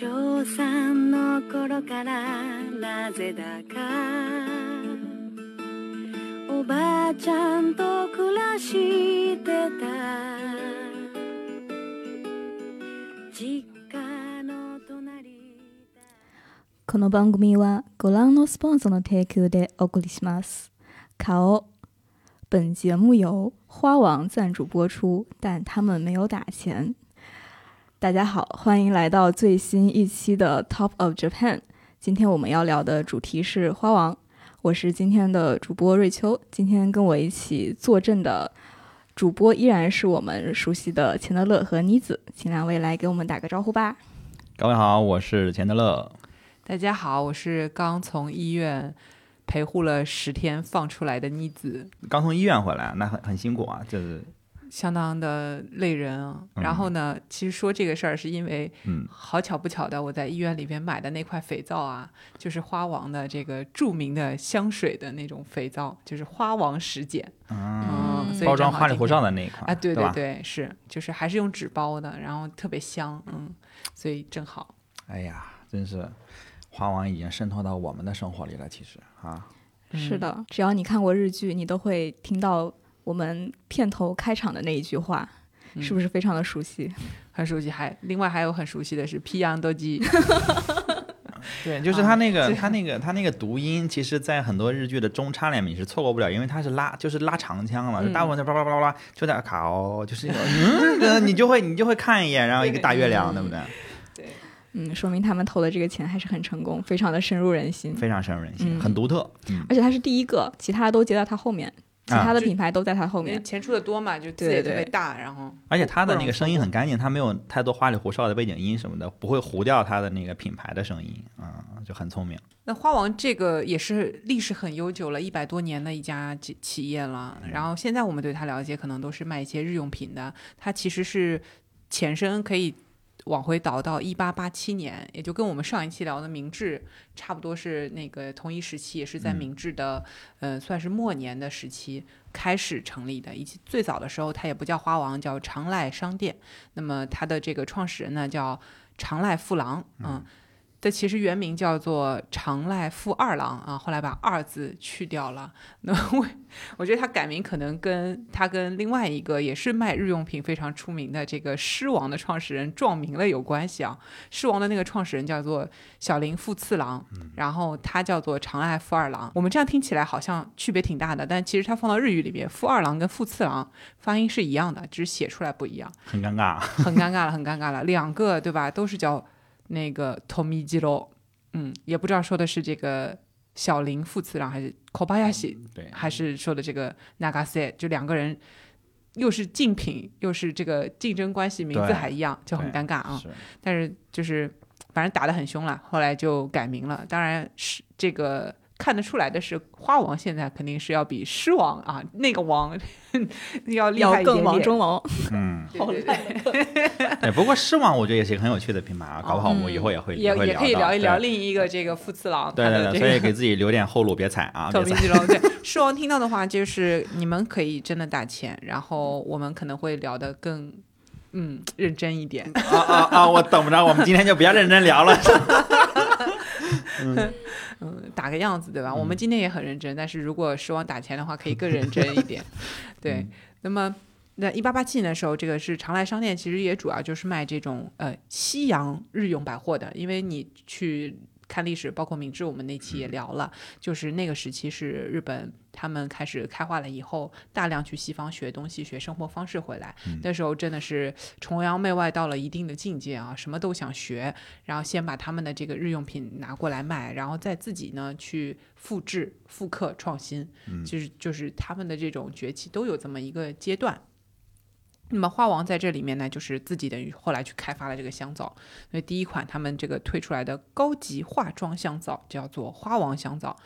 小三の頃からなぜだかおばあちゃんと暮らしてた実家の隣この番組はご覧のスポンサーの提供でお送りします。顔，本节目由花王赞助播出，但他们没有打钱。大家好，欢迎来到最新一期的 Top of Japan。今天我们要聊的主题是花王，我是今天的主播瑞秋。今天跟我一起坐镇的主播依然是我们熟悉的钱德勒和妮子，请两位来给我们打个招呼吧。各位好，我是钱德勒。大家好，我是刚从医院陪护了十天放出来的妮子，刚从医院回来，那很很辛苦啊，就是相当的累人啊。然后呢，其实说这个事儿是因为，嗯好巧不巧的，我在医院里边买的那块肥皂啊，就是花王的这个著名的香水的那种肥皂，就是花王十碱。嗯，嗯，所以包装花里胡哨的那一款啊，对对吧？对，是，就是还是用纸包的，然后特别香，嗯，所以正好。哎呀，真是花王已经渗透到我们的生活里了，其实啊，是的，只要你看过日剧，你都会听到我们片头开场的那一句话，是不是非常的熟悉？很熟悉，还另外还有很熟悉的是 P 阳斗鸡，对，就是他那个、这他那个他那个读音，其实，在很多日剧的中插里面你是错过不了，因为他是拉就是拉长腔嘛，就大部分是叭叭叭叭叭，就在卡哦，就是那种嗯，你就会你就会看一眼，然后一个大月亮，对不对？对嗯，说明他们投的这个钱还是很成功，非常的深入人心。非常深入人心，嗯很独特。嗯，而且他是第一个，其他的都接到他后面，其他的品牌都在他后面。钱出的多嘛，就字对也特别对大，然后而且他的那个声音很干净，他没有太多花里胡哨的背景音什么的，不会糊掉他的那个品牌的声音，嗯，就很聪明。那花王这个也是历史很悠久了，一百多年的一家企企业了。然后现在我们对它了解，可能都是卖一些日用品的。它其实是前身可以往回倒到一八八七年，也就跟我们上一期聊的明治差不多是那个同一时期，也是在嗯明治的、呃算是末年的时期开始成立的。以及最早的时候，它也不叫花王，叫长濑商店。那么它的这个创始人呢叫长濑富郎，嗯这其实原名叫做长濑富二郎啊，后来把“二”字去掉了。那我我觉得他改名可能跟他跟另外一个也是卖日用品非常出名的这个狮王的创始人撞名了有关系啊。狮王的那个创始人叫做小林富次郎，然后他叫做长濑富二郎。我们这样听起来好像区别挺大的，但其实他放到日语里边，富二郎跟富次郎发音是一样的，只是写出来不一样。很尴尬，很尴尬了，很尴尬了。两个对吧，都是叫那个 Tomijiro，嗯，也不知道说的是这个小林副次郎还是 Kobayashi，对，还是说的这个 Nagase，就两个人又是竞品，又是这个竞争关系，名字还一样，就很尴尬啊。是但是就是反正打得很凶了，后来就改名了。当然是这个看得出来的是，花王现在肯定是要比狮王啊那个王 要厉害要更一点点。王中王，嗯，好厉害对。不过狮王我觉得也是一个很有趣的品牌啊，搞不好我们以后也会、嗯也会也可以聊一聊另一个这个副次郎，对对对，所以给自己留点后路，别踩啊，别踩。透明之龙。对，狮王听到的话就是你们可以真的打钱，然后我们可能会聊得更嗯认真一点。啊啊啊！我等不着，我们今天就不要认真聊了。嗯，打个样子，对吧？我们今天也很认真，但是如果希望打钱的话，可以更认真一点。对，那么那一八八七年的时候，这个是常来商店，其实也主要就是卖这种呃西洋日用百货的，因为你去。看历史，包括明治，我们那期也聊了，就是那个时期是日本他们开始开化了以后，大量去西方学东西、学生活方式回来。那时候真的是崇洋媚外到了一定的境界啊，什么都想学，然后先把他们的这个日用品拿过来卖，然后再自己呢去复制、复刻、创新，就是就是他们的这种崛起都有这么一个阶段。那么花王在这里面呢，就是自己等于后来去开发了这个香皂，所以第一款他们这个推出来的高级化妆香皂叫做花王香皂，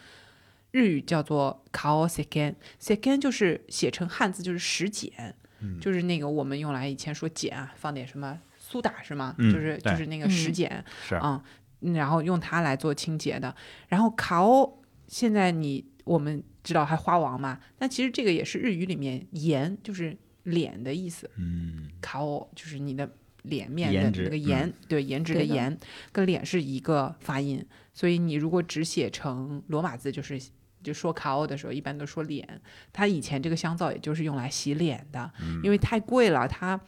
日语叫做 kao seken，seken 就是写成汉字就是石碱，就是那个我们用来以前说碱啊，放点什么苏打是吗？嗯就是就是那个石碱，是啊、嗯然后用它来做清洁的。然后卡欧现在你我们知道还花王嘛，但其实这个也是日语里面盐，就是脸的意思。嗯，卡欧就是你的脸面的那个颜，对颜值的颜跟脸是一个发音，所以你如果只写成罗马字，就是就说卡欧的时候，一般都说脸。它以前这个香皂也就是用来洗脸的，因为太贵了，它。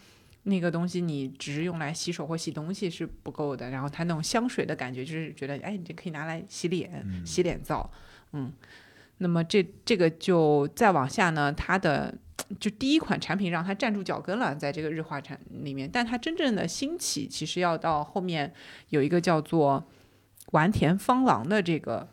那个东西你只是用来洗手或洗东西是不够的，然后它那种香水的感觉就是觉得，哎，你这可以拿来洗脸，洗脸皂，嗯，那么这这个就再往下呢，它的就第一款产品让它站住脚跟了，在这个日化产里面，但它真正的兴起其实要到后面有一个叫做丸田芳郎的这个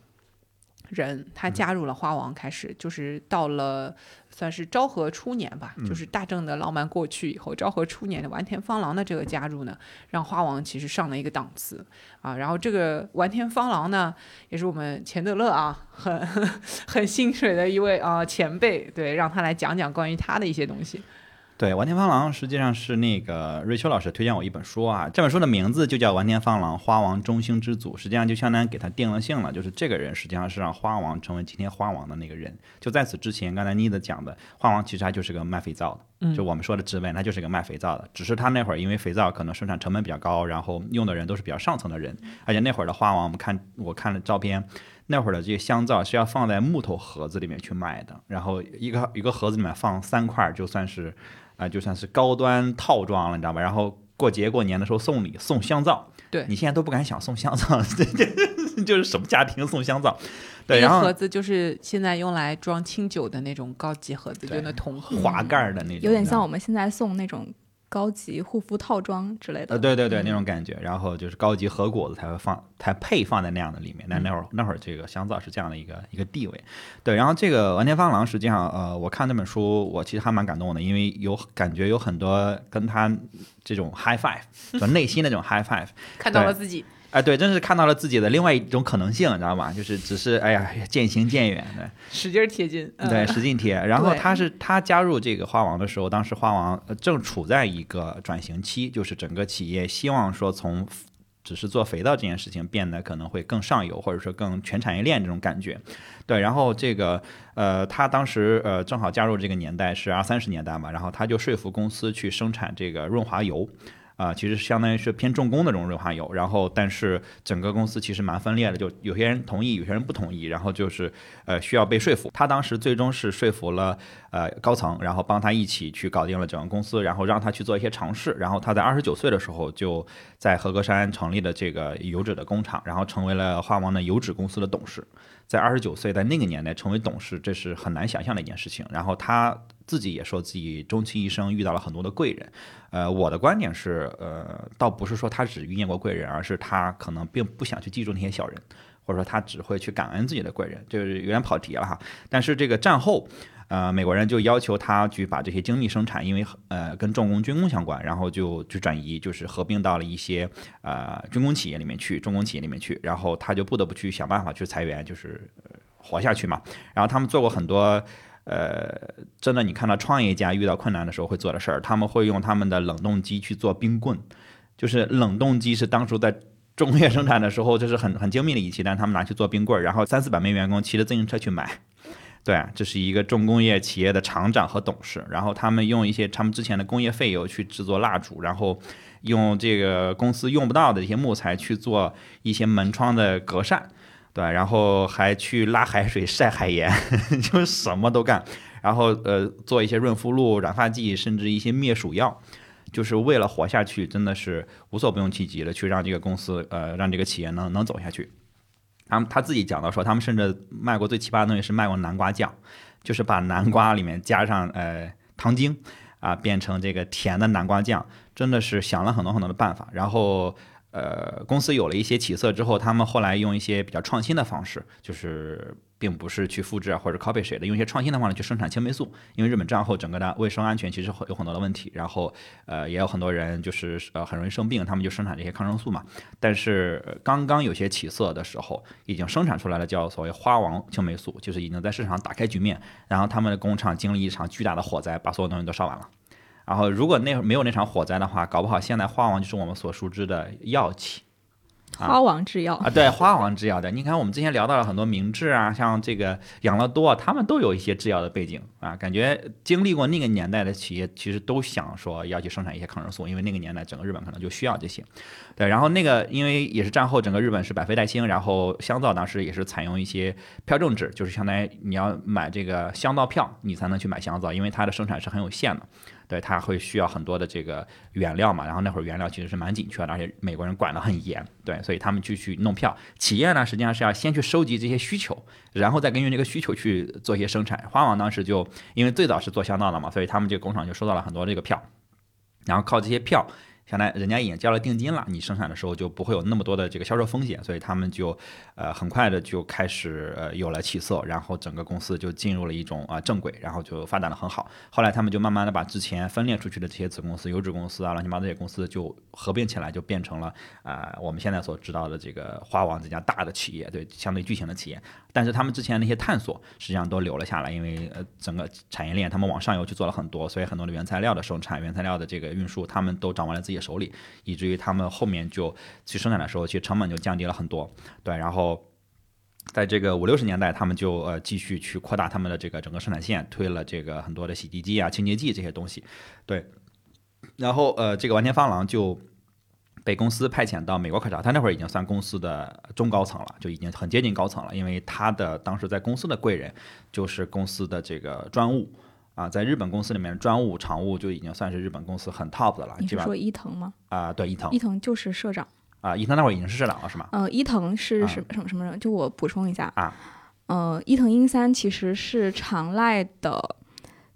人，他加入了花王，开始就是到了算是昭和初年吧，就是大正的浪漫过去以后，昭和初年的丸田芳郎的这个加入呢，让花王其实上了一个档次啊。然后这个丸田芳郎呢，也是我们钱德勒啊，很 很心水的一位啊前辈，对，让他来讲讲关于他的一些东西。对，完田芳郎实际上是那个瑞秋老师推荐我一本书啊，这本书的名字就叫《完田芳郎花王中兴之祖》，实际上就相当于给他定了性了，就是这个人实际上是让花王成为今天花王的那个人。就在此之前，刚才妮子讲的，花王其实他就是个卖肥皂的，就我们说的职位，他就是个卖肥皂的，只是他那会儿因为肥皂可能生产成本比较高，然后用的人都是比较上层的人，而且那会儿的花王，我们看我看了照片。那会儿的这些香皂是要放在木头盒子里面去卖的，然后一个一个盒子里面放三块，就算是，啊、就算是高端套装了，你知道吧？然后过节过年的时候送礼送香皂，对你现在都不敢想送香皂，这这就是什么家庭送香皂？对，然后盒子就是现在用来装清酒的那种高级盒子，就那铜盒。滑盖的那种，有点像。我们现在送那种高级护肤套装之类的。呃，对对对，那种感觉，然后就是高级和果子才会放，才配放在那样的里面。但那会儿那会儿这个香皂是这样的一个一个地位，对。然后这个完田芳郎实际上，呃，我看那本书，我其实还蛮感动的，因为有感觉有很多跟他这种 high five，就内心的这种 high five，看到了自己，哎，对，真是看到了自己的另外一种可能性，你知道吗？就是只是哎呀渐行渐远的，使劲儿贴近。嗯对，使劲贴。然后他是他加入这个花王的时候，当时花王呃正处在一个转型期，就是整个企业希望说从只是做肥皂这件事情变得可能会更上游，或者说更全产业链这种感觉。对，然后这个呃，他当时呃正好加入这个年代是二三十年代嘛，然后他就说服公司去生产这个润滑油。啊、其实相当于是偏重工的这种润滑油，然后但是整个公司其实蛮分裂的，就有些人同意，有些人不同意，然后就是呃需要被说服。他当时最终是说服了呃高层，然后帮他一起去搞定了整个公司，然后让他去做一些尝试。然后他在二十九岁的时候就在和歌山成立了这个油脂的工厂，然后成为了花王的油脂公司的董事。在二十九岁，在那个年代成为董事，这是很难想象的一件事情。然后他自己也说自己终其一生遇到了很多的贵人。呃，我的观点是，呃，倒不是说他只遇见过贵人，而是他可能并不想去记住那些小人，或者说他只会去感恩自己的贵人，就是有点跑题了哈。但是这个战后，呃，美国人就要求他去把这些精密生产，因为呃跟重工军工相关，然后就去转移，就是合并到了一些呃军工企业里面去，重工企业里面去，然后他就不得不去想办法去裁员，就是、活下去嘛。然后他们做过很多。呃，真的，你看到创业家遇到困难的时候会做的事儿，他们会用他们的冷冻机去做冰棍，就是冷冻机是当初在重工业生产的时候，这是很 很精密的仪器，但他们拿去做冰棍儿，然后三四百名员工骑着自行车去买。对，这是一个重工业企业的厂长和董事，然后他们用一些他们之前的工业废油去制作蜡烛，然后用这个公司用不到的一些木材去做一些门窗的格扇，对，然后还去拉海水晒海盐，就什么都干，然后呃做一些润肤露、染发剂，甚至一些灭鼠药。就是为了活下去，真的是无所不用其极的去让这个公司，呃，让这个企业能能走下去。他们他自己讲到说，他们甚至卖过最奇葩的东西是卖过南瓜酱，就是把南瓜里面加上呃糖精啊，变成这个甜的南瓜酱，真的是想了很多很多的办法。然后呃，公司有了一些起色之后，他们后来用一些比较创新的方式，就是并不是去复制啊或者 copy 谁的，用一些创新的方式去生产青霉素。因为日本战后整个的卫生安全其实有很多的问题，然后呃也有很多人就是呃很容易生病，他们就生产这些抗生素嘛。但是刚刚有些起色的时候，已经生产出来了叫所谓花王青霉素，就是已经在市场打开局面。然后他们的工厂经历一场巨大的火灾，把所有东西都烧完了。然后如果那会儿没有那场火灾的话，搞不好现在花王就是我们所熟知的药企。啊花王制药，啊，对，花王制药的，你看我们之前聊到了很多明治啊，像这个养乐多啊，他们都有一些制药的背景啊，感觉经历过那个年代的企业，其实都想说要去生产一些抗生素，因为那个年代整个日本可能就需要这些。对，然后那个因为也是战后整个日本是百废待兴，然后香皂当时也是采用一些票证制，就是相当于你要买这个香皂票，你才能去买香皂，因为它的生产是很有限的。对，他会需要很多的这个原料嘛，然后那会儿原料其实是蛮紧缺的，而且美国人管得很严，对，所以他们就去弄票。企业呢，实际上是要先去收集这些需求，然后再根据这个需求去做一些生产。花王当时就因为最早是做香皂的嘛，所以他们这个工厂就收到了很多这个票，然后靠这些票。相当于人家已经交了定金了，你生产的时候就不会有那么多的这个销售风险，所以他们就，呃，很快的就开始呃有了起色，然后整个公司就进入了一种啊、正轨，然后就发展的很好。后来他们就慢慢的把之前分裂出去的这些子公司、油脂公司啊、乱七八糟这些公司就合并起来，就变成了啊、我们现在所知道的这个花王这家大的企业，对，相对巨型的企业。但是他们之前那些探索实际上都留了下来，因为呃整个产业链他们往上游去做了很多，所以很多的原材料的生产、原材料的这个运输，他们都掌握了自己手里，以至于他们后面就去生产的时候，其实成本就降低了很多。对，然后。在这个五六十年代，他们就呃继续去扩大他们的这个整个生产线，推了这个很多的洗涤剂啊、清洁剂这些东西，对。然后呃，这个丸田芳郎就被公司派遣到美国考察，他那会儿已经算公司的中高层了，就已经很接近高层了，因为他的当时在公司的贵人就是公司的这个专务啊，在日本公司里面，专务、常务就已经算是日本公司很 top 的了，你是说伊藤吗？啊，对伊藤伊藤就是社长。啊，伊藤那会儿已经是社长了是吗？呃，伊藤是啊什么什么什么人？就我补充一下啊，呃，伊藤英三其实是长濑的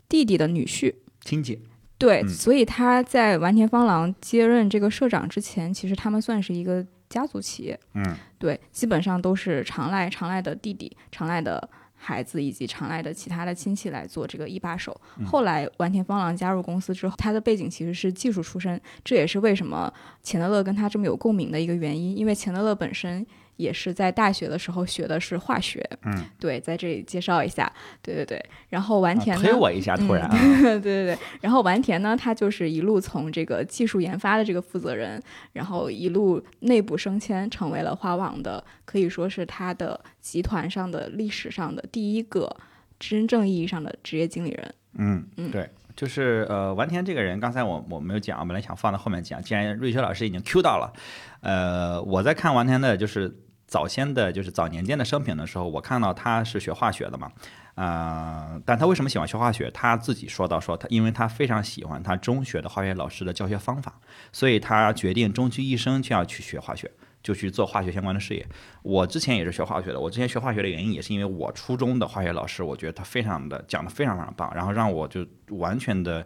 弟弟的女婿。亲戚对，嗯所以他在完田芳郎接任这个社长之前，其实他们算是一个家族企业。嗯对，基本上都是长濑长濑的弟弟、长濑的孩子以及常来的其他的亲戚来做这个一把手。嗯后来丸田芳郎加入公司之后，他的背景其实是技术出身，这也是为什么钱德勒跟他这么有共鸣的一个原因，因为钱德勒本身。也是在大学的时候学的是化学，嗯，对，在这里介绍一下，对对对。然后丸啊田呢，推我一下，突然啊，对对对，然后完田呢，他就是一路从这个技术研发的这个负责人，然后一路内部升迁，成为了花王的，可以说是他的集团上的历史上的第一个真正意义上的职业经理人。嗯嗯对。就是呃，完田这个人，刚才我我没有讲，本来想放到后面讲，既然瑞秋老师已经 Q 到了，呃，我在看完田的，就是早先的，就是早年间的生平的时候，我看到他是学化学的嘛，呃，但他为什么喜欢学化学？他自己说到说他，因为他非常喜欢他中学的化学老师的教学方法，所以他决定终其一生就要去学化学。就去做化学相关的事业。我之前也是学化学的，我之前学化学的原因也是因为我初中的化学老师，我觉得他非常的讲的非常非常棒，然后让我就完全的。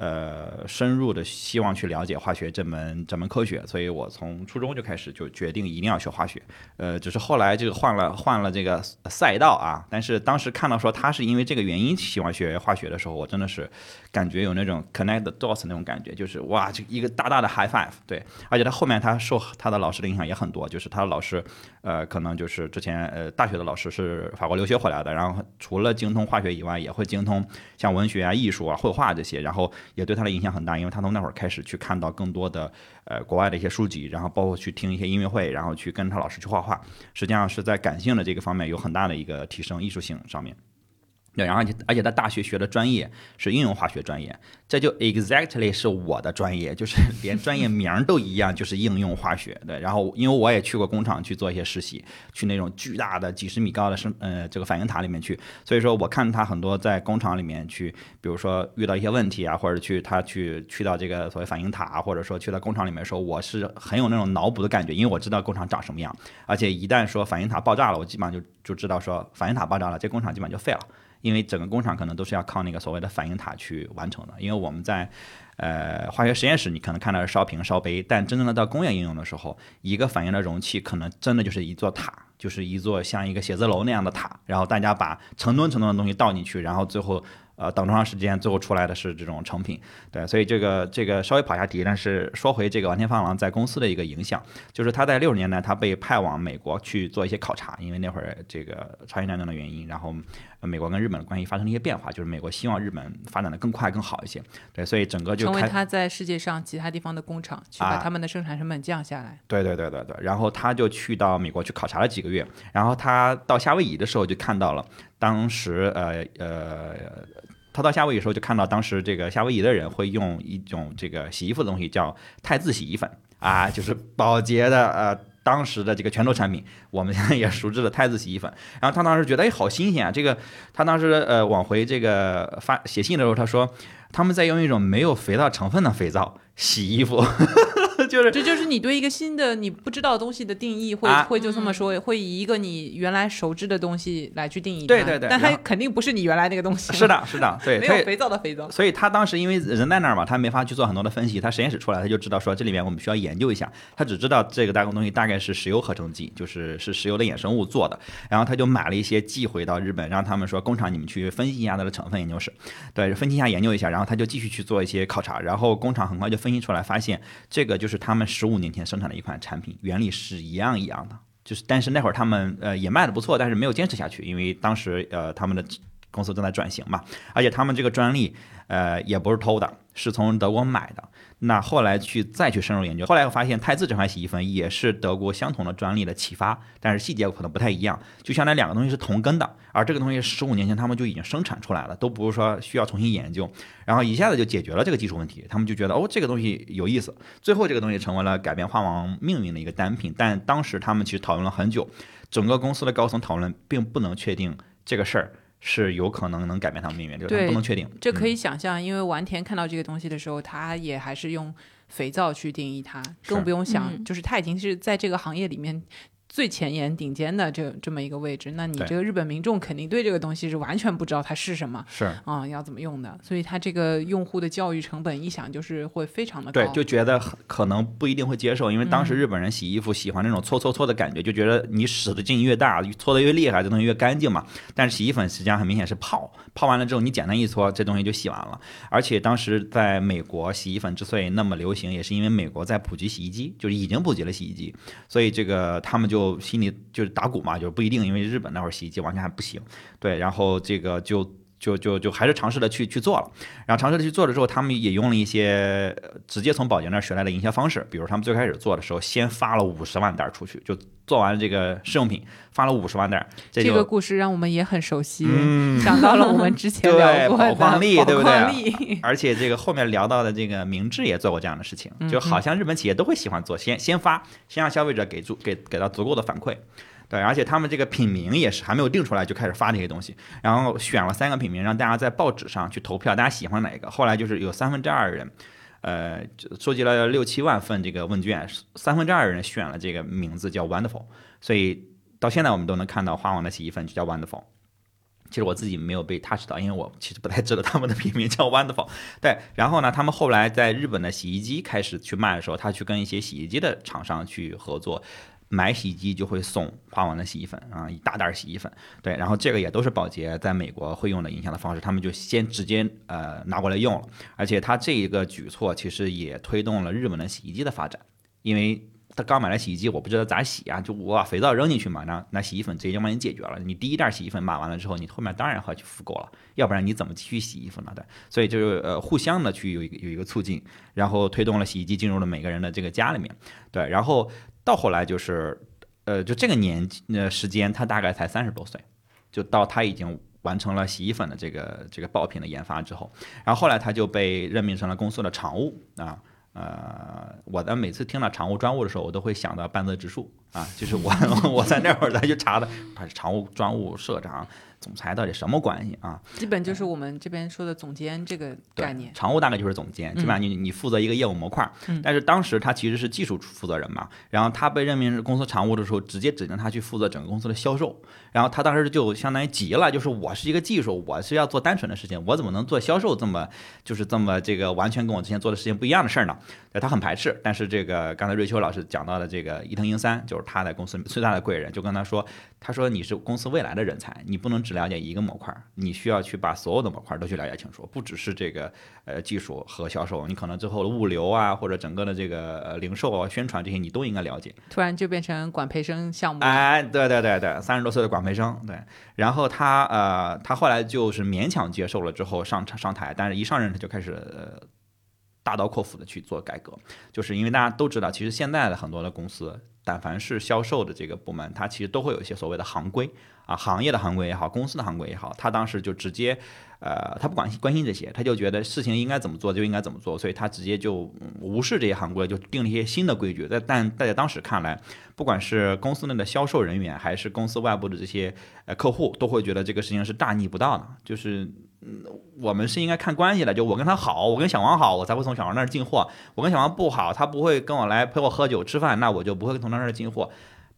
呃，深入的希望去了解化学这门这门科学，所以我从初中就开始就决定一定要学化学。呃，只是后来这个换了换了这个 赛道啊，但是当时看到说他是因为这个原因喜欢学化学的时候，我真的是感觉有那种 connect the dots 那种感觉，就是哇，这一个大大的 high five。对，而且他后面他受他的老师的影响也很多，就是他的老师，呃，可能就是之前呃大学的老师是法国留学回来的，然后除了精通化学以外，也会精通像文学啊、艺术啊、绘画这些，然后也对他的影响很大，因为他从那会儿开始去看到更多的呃国外的一些书籍，然后包括去听一些音乐会，然后去跟他老师去画画，实际上是在感性的这个方面有很大的一个提升，艺术性上面。对，然后而且他大学学的专业是应用化学专业，这就 exactly 是我的专业，就是 连专业名儿都一样，就是应用化学。对，然后因为我也去过工厂去做一些实习，去那种巨大的几十米高的生呃这个反应塔里面去，所以说我看他很多在工厂里面去，比如说遇到一些问题啊，或者去他去去到这个所谓反应塔啊，或者说去到工厂里面的时候，我是很有那种脑补的感觉，因为我知道工厂长什么样，而且一旦说反应塔爆炸了，我基本上就就知道说反应塔爆炸了，这工厂基本上就废了。因为整个工厂可能都是要靠那个所谓的反应塔去完成的。因为我们在呃化学实验室，你可能看到是烧瓶、烧杯，但真正的到工业应用的时候，一个反应的容器可能真的就是一座塔，就是一座像一个写字楼那样的塔。然后大家把成吨成吨的东西倒进去，然后最后呃等多长时间，最后出来的是这种成品。对，所以这个这个稍微跑一下题，但是说回这个王天放郎在公司的一个影响，就是他在六十年代他被派往美国去做一些考察，因为那会儿这个朝鲜战争的原因，然后呃美国跟日本的关系发生了一些变化，就是美国希望日本发展的更快更好一些。对，所以整个就成为他在世界上其他地方的工厂，去把啊他们的生产成本降下来。对对对对对，然后他就去到美国去考察了几个月，然后他到夏威夷的时候就看到了当时呃呃。他到夏威夷的时候，就看到当时这个夏威夷的人会用一种这个洗衣服的东西叫汰渍洗衣粉啊，就是宝洁的呃当时的这个拳头产品，我们现在也熟知的汰渍洗衣粉。然后他当时觉得哎好新鲜啊，这个他当时呃往回这个发写信的时候，他说他们在用一种没有肥皂成分的肥皂洗衣服，就是这就是你对一个新的你不知道的东西的定义，会、啊会就这么说，会以一个你原来熟知的东西来去定义它。对对对但它肯定不是你原来那个东西。是，的，是的，对，没有肥皂的肥皂。所以他当时因为人在那儿嘛，他没法去做很多的分析。他实验室出来，他就知道说这里面我们需要研究一下。他只知道这个大工东西大概是石油合成剂，就是是石油的衍生物做的。然后他就买了一些寄回到日本，让他们说工厂你们去分析一下它的成分研究室，对，分析一下研究一下。然后他就继续去做一些考察。然后工厂很快就分析出来，发现这个就是他们十五年前生产的一款产品，原理是一样一样的。就是，但是那会儿他们呃也卖的不错，但是没有坚持下去，因为当时呃他们的公司正在转型嘛，而且他们这个专利呃也不是偷的，是从德国买的。那后来去再去深入研究，后来又发现汰渍这款洗衣粉也是德国相同的专利的启发，但是细节可能不太一样，就相当于两个东西是同根的，而这个东西十五年前他们就已经生产出来了，都不是说需要重新研究，然后一下子就解决了这个技术问题，他们就觉得哦这个东西有意思，最后这个东西成为了改变花王命运的一个单品，但当时他们其实讨论了很久，整个公司的高层讨论并不能确定这个事儿是有可能能改变他们命运，对不能确定，这可以。想象，因为丸田看到这个东西的时候，他也还是用肥皂去定义它，更不用想，嗯就是他已经是在这个行业里面最前沿、顶尖的这这么一个位置。那你这个日本民众肯定对这个东西是完全不知道它是什么是啊、要怎么用的，所以它这个用户的教育成本一想就是会非常的高。对，就觉得可能不一定会接受，因为当时嗯日本人洗衣服喜欢那种搓搓搓的感觉，就觉得你使的劲越大，搓的越厉害，这东西越干净嘛。但是洗衣粉实际上很明显是泡，泡完了之后你简单一搓，这东西就洗完了。而且当时在美国，洗衣粉之所以那么流行，也是因为美国在普及洗衣机，就是已经普及了洗衣机，所以这个他们就就心里就是打鼓嘛，就是不一定，因为日本那会儿洗衣机完全还不行，对，然后这个就。就就就还是尝试的去去做了，然后尝试的去做了之后，他们也用了一些呃直接从保洁那儿学来的营销方式，比如他们最开始做的时候，先发了五十万袋儿出去，就做完这个试用品，发了五十万袋儿，这这个故事让我们也很熟悉，嗯想到了我们之前 对聊过的宝矿力对不对而且这个后面聊到的这个明治也做过这样的事情，就好像日本企业都会喜欢做，先先发，先让消费者给足给给到足够的反馈。对，而且他们这个品名也是还没有定出来就开始发这些东西，然后选了三个品名，让大家在报纸上去投票，大家喜欢哪一个？后来就是有三分之二人，呃，收集了六七万份这个问卷，三分之二人选了这个名字叫 Wonderful，所以到现在我们都能看到花王的洗衣粉就叫 Wonderful。其实我自己没有被 touch 到，因为我其实不太知道他们的品名叫 Wonderful。对，然后呢，他们后来在日本的洗衣机开始去卖的时候，他去跟一些洗衣机的厂商去合作，买洗衣机就会送花王的洗衣粉啊，一大袋洗衣粉。对，然后这个也都是宝洁在美国会用的营销的方式，他们就先直接呃拿过来用了，而且他这一个举措其实也推动了日本的洗衣机的发展，因为。他刚买了洗衣机，我不知道咋洗啊，就我把肥皂扔进去嘛，那那洗衣粉直接就帮你解决了。你第一袋洗衣粉买完了之后，你后面当然要去复购了，要不然你怎么继续洗衣服呢？对，所以就是呃互相的去有一个有一个促进，然后推动了洗衣机进入了每个人的这个家里面。对，然后到后来就是呃就这个年纪呃时间，他大概才三十多岁，就到他已经。完成了洗衣粉的这个这个爆品的研发之后，然后后来他就被任命成了公司的常务啊，呃，我在每次听到常务专务的时候，我都会想到半泽直树啊，就是我 我在那会儿再去查的，他是常务专务社长、总裁到底什么关系啊？基本就是我们这边说的总监这个概念。常务大概就是总监，基本上你你负责一个业务模块，嗯但是当时他其实是技术负责人嘛，然后他被任命是公司常务的时候，直接指定他去负责整个公司的销售，然后他当时就相当于急了，就是我是一个技术，我是要做单纯的事情，我怎么能做销售这么就是这么这个完全跟我之前做的事情不一样的事儿呢？他很排斥，但是这个刚才瑞秋老师讲到的这个伊藤英三，就是他在公司最大的贵人，就跟他说，他说你是公司未来的人才，你不能只了解一个模块，你需要去把所有的模块都去了解清楚，不只是这个呃技术和销售，你可能最后的物流啊，或者整个的这个零售啊、宣传这些你都应该了解。突然就变成管培生项目。哎，对对对对，三十多岁的管培生，对。然后他呃，他后来就是勉强接受了之后上上台，但是一上任他就开始大刀阔斧的去做改革，就是因为大家都知道，其实现在的很多的公司，但凡是销售的这个部门，它其实都会有一些所谓的行规啊，行业的行规也好，公司的行规也好，他当时就直接。呃，他不管关心这些，他就觉得事情应该怎么做就应该怎么做，所以他直接就无视这些行规，就定了一些新的规矩。在但在当时看来，不管是公司内的销售人员，还是公司外部的这些呃客户，都会觉得这个事情是大逆不道的。就是嗯，我们是应该看关系的，就我跟他好，我跟小王好，我才会从小王那儿进货；我跟小王不好，他不会跟我来陪我喝酒吃饭，那我就不会从他那儿进货。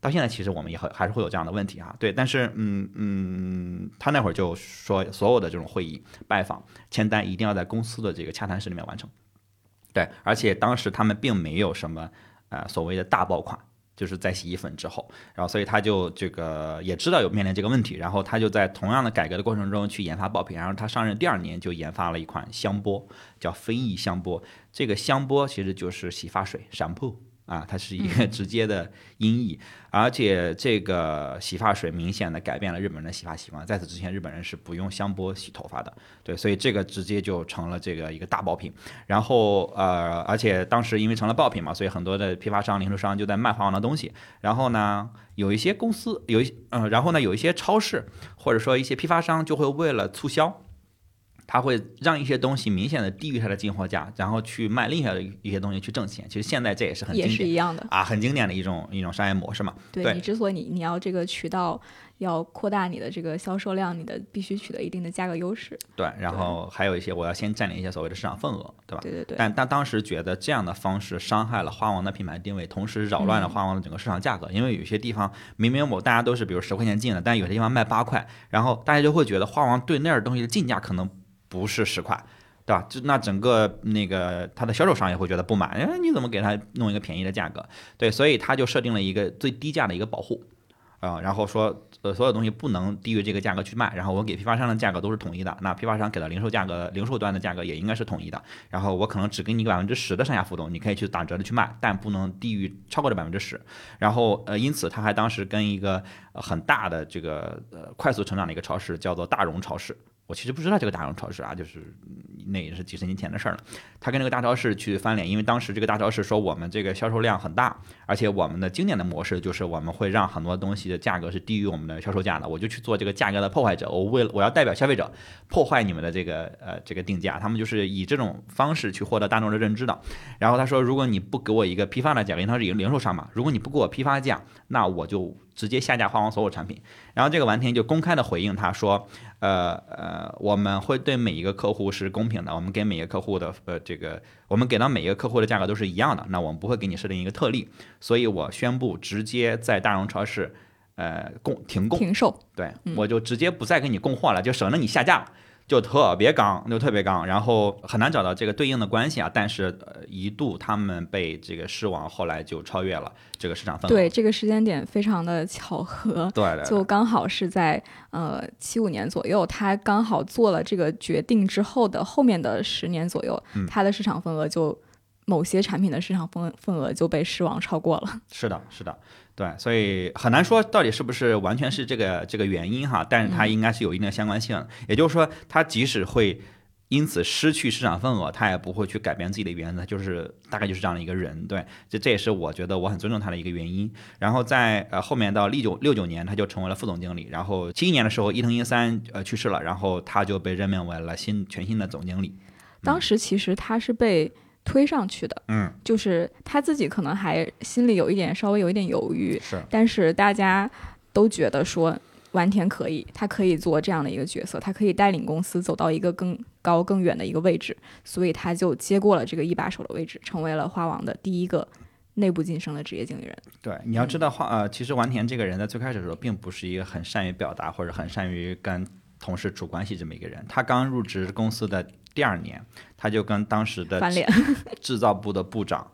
到现在其实我们也还还是会有这样的问题哈，对，但是嗯嗯，他那会儿就说所有的这种会议、拜访、签单一定要在公司的这个洽谈室里面完成，对，而且当时他们并没有什么呃所谓的大爆款，就是在洗衣粉之后，然后所以他就这个也知道有面临这个问题，然后他就在同样的改革的过程中去研发爆品，然后他上任第二年就研发了一款香波，叫飞翼香波，这个香波其实就是洗发水，shampoo。啊，它是一个直接的音译，而且这个洗发水明显的改变了日本人的洗发习惯。在此之前，日本人是不用香波洗头发的，对，所以这个直接就成了这个一个大爆品。然后呃，而且当时因为成了爆品嘛，所以很多的批发商、零售商就在卖华王的东西。然后呢，有一些公司有一嗯，然后呢，有一些超市或者说一些批发商就会为了促销。他会让一些东西明显的低于它的进货价，然后去卖另外的一些东西去挣钱。其实现在这也是很也经典是一样的。啊，很经典的一种一种商业模式嘛。对你之所以你你要这个渠道要扩大你的这个销售量，你的必须取得一定的价格优势。对，然后还有一些我要先占领一些所谓的市场份额，对吧？对对对。但但当时觉得这样的方式伤害了花王的品牌定位，同时扰乱了花王的整个市场价格。因为有些地方明明我大家都是比如十块钱进的，但有些地方卖八块，然后大家就会觉得花王对那儿东西的进价可能。不是十块，对吧？就那整个那个他的销售商也会觉得不满，哎，你怎么给他弄一个便宜的价格？对，所以他就设定了一个最低价的一个保护，啊，然后说呃所有东西不能低于这个价格去卖，然后我给批发商的价格都是统一的，那批发商给的零售价格，零售端的价格也应该是统一的，然后我可能只给你百分之十的上下浮动，你可以去打折的去卖，但不能低于超过这百分之十。然后呃，因此他还当时跟一个很大的这个呃快速成长的一个超市叫做大荣超市。我其实不知道这个大众超市啊，就是那也是几十年前的事儿了。他跟那个大超市去翻脸，因为当时这个大超市说我们这个销售量很大，而且我们的经典的模式就是我们会让很多东西的价格是低于我们的销售价的。我就去做这个价格的破坏者，我为了我要代表消费者破坏你们的这个呃这个定价。他们就是以这种方式去获得大众的认知的。然后他说，如果你不给我一个批发的价格，因为他是一个零售商嘛，如果你不给我批发价，那我就。直接下架花王所有产品，然后这个完田就公开的回应他说，呃呃，我们会对每一个客户是公平的，我们给每个客户的呃这个，我们给到每一个客户的价格都是一样的，那我们不会给你设定一个特例，所以我宣布直接在大荣超市，呃供停供。停售，对我就直接不再给你供货了，就省得你下架了。就特别刚，就特别刚，然后很难找到这个对应的关系啊。但是呃，一度他们被这个狮王后来就超越了这个市场份额。对，这个时间点非常的巧合，对对，就刚好是在呃七五年左右，他刚好做了这个决定之后的后面的十年左右，他的市场份额就某些产品的市场份份额就被狮王超过了。是的，是的。对，所以很难说到底是不是完全是这个这个原因哈，但是它应该是有一定的相关性。也就是说，它即使会因此失去市场份额，它也不会去改变自己的原则，就是大概就是这样的一个人。对，这这也是我觉得我很尊重他的一个原因。然后在呃后面到六九六九年，他就成为了副总经理。然后七一年的时候，伊藤英三呃去世了，然后他就被任命为了新全新的总经理。当时其实他是被。推上去的，嗯，就是他自己可能还心里有一点稍微有一点犹豫，是，但是大家都觉得说完田可以，他可以做这样的一个角色，他可以带领公司走到一个更高更远的一个位置，所以他就接过了这个一把手的位置，成为了花王的第一个内部晋升的职业经理人。对，你要知道花呃，其实完田这个人在最开始的时候并不是一个很善于表达或者很善于跟同事处关系这么一个人，他刚入职公司的。第二年，他就跟当时的 制造部的部长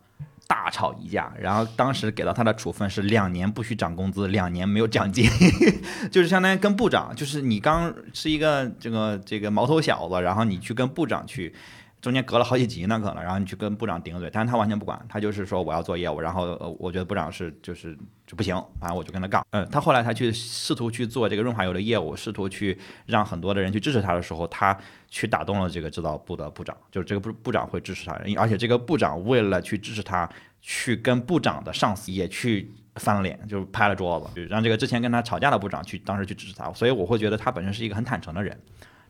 大吵一架，然后当时给到他的处分是两年不许涨工资，两年没有奖金，就是相当于跟部长，就是你刚是一个这个这个毛头小子，然后你去跟部长去。中间隔了好几级呢，可能，然后你去跟部长顶嘴，但是他完全不管，他就是说我要做业务，然后呃，我觉得部长是就是就不行，反正我就跟他杠。嗯，他后来他去试图去做这个润滑油的业务，试图去让很多的人去支持他的时候，他去打动了这个制造部的部长，就是这个部部长会支持他，而且这个部长为了去支持他，去跟部长的上司也去翻了脸，就是拍了桌子，让这个之前跟他吵架的部长去当时去支持他，所以我会觉得他本身是一个很坦诚的人。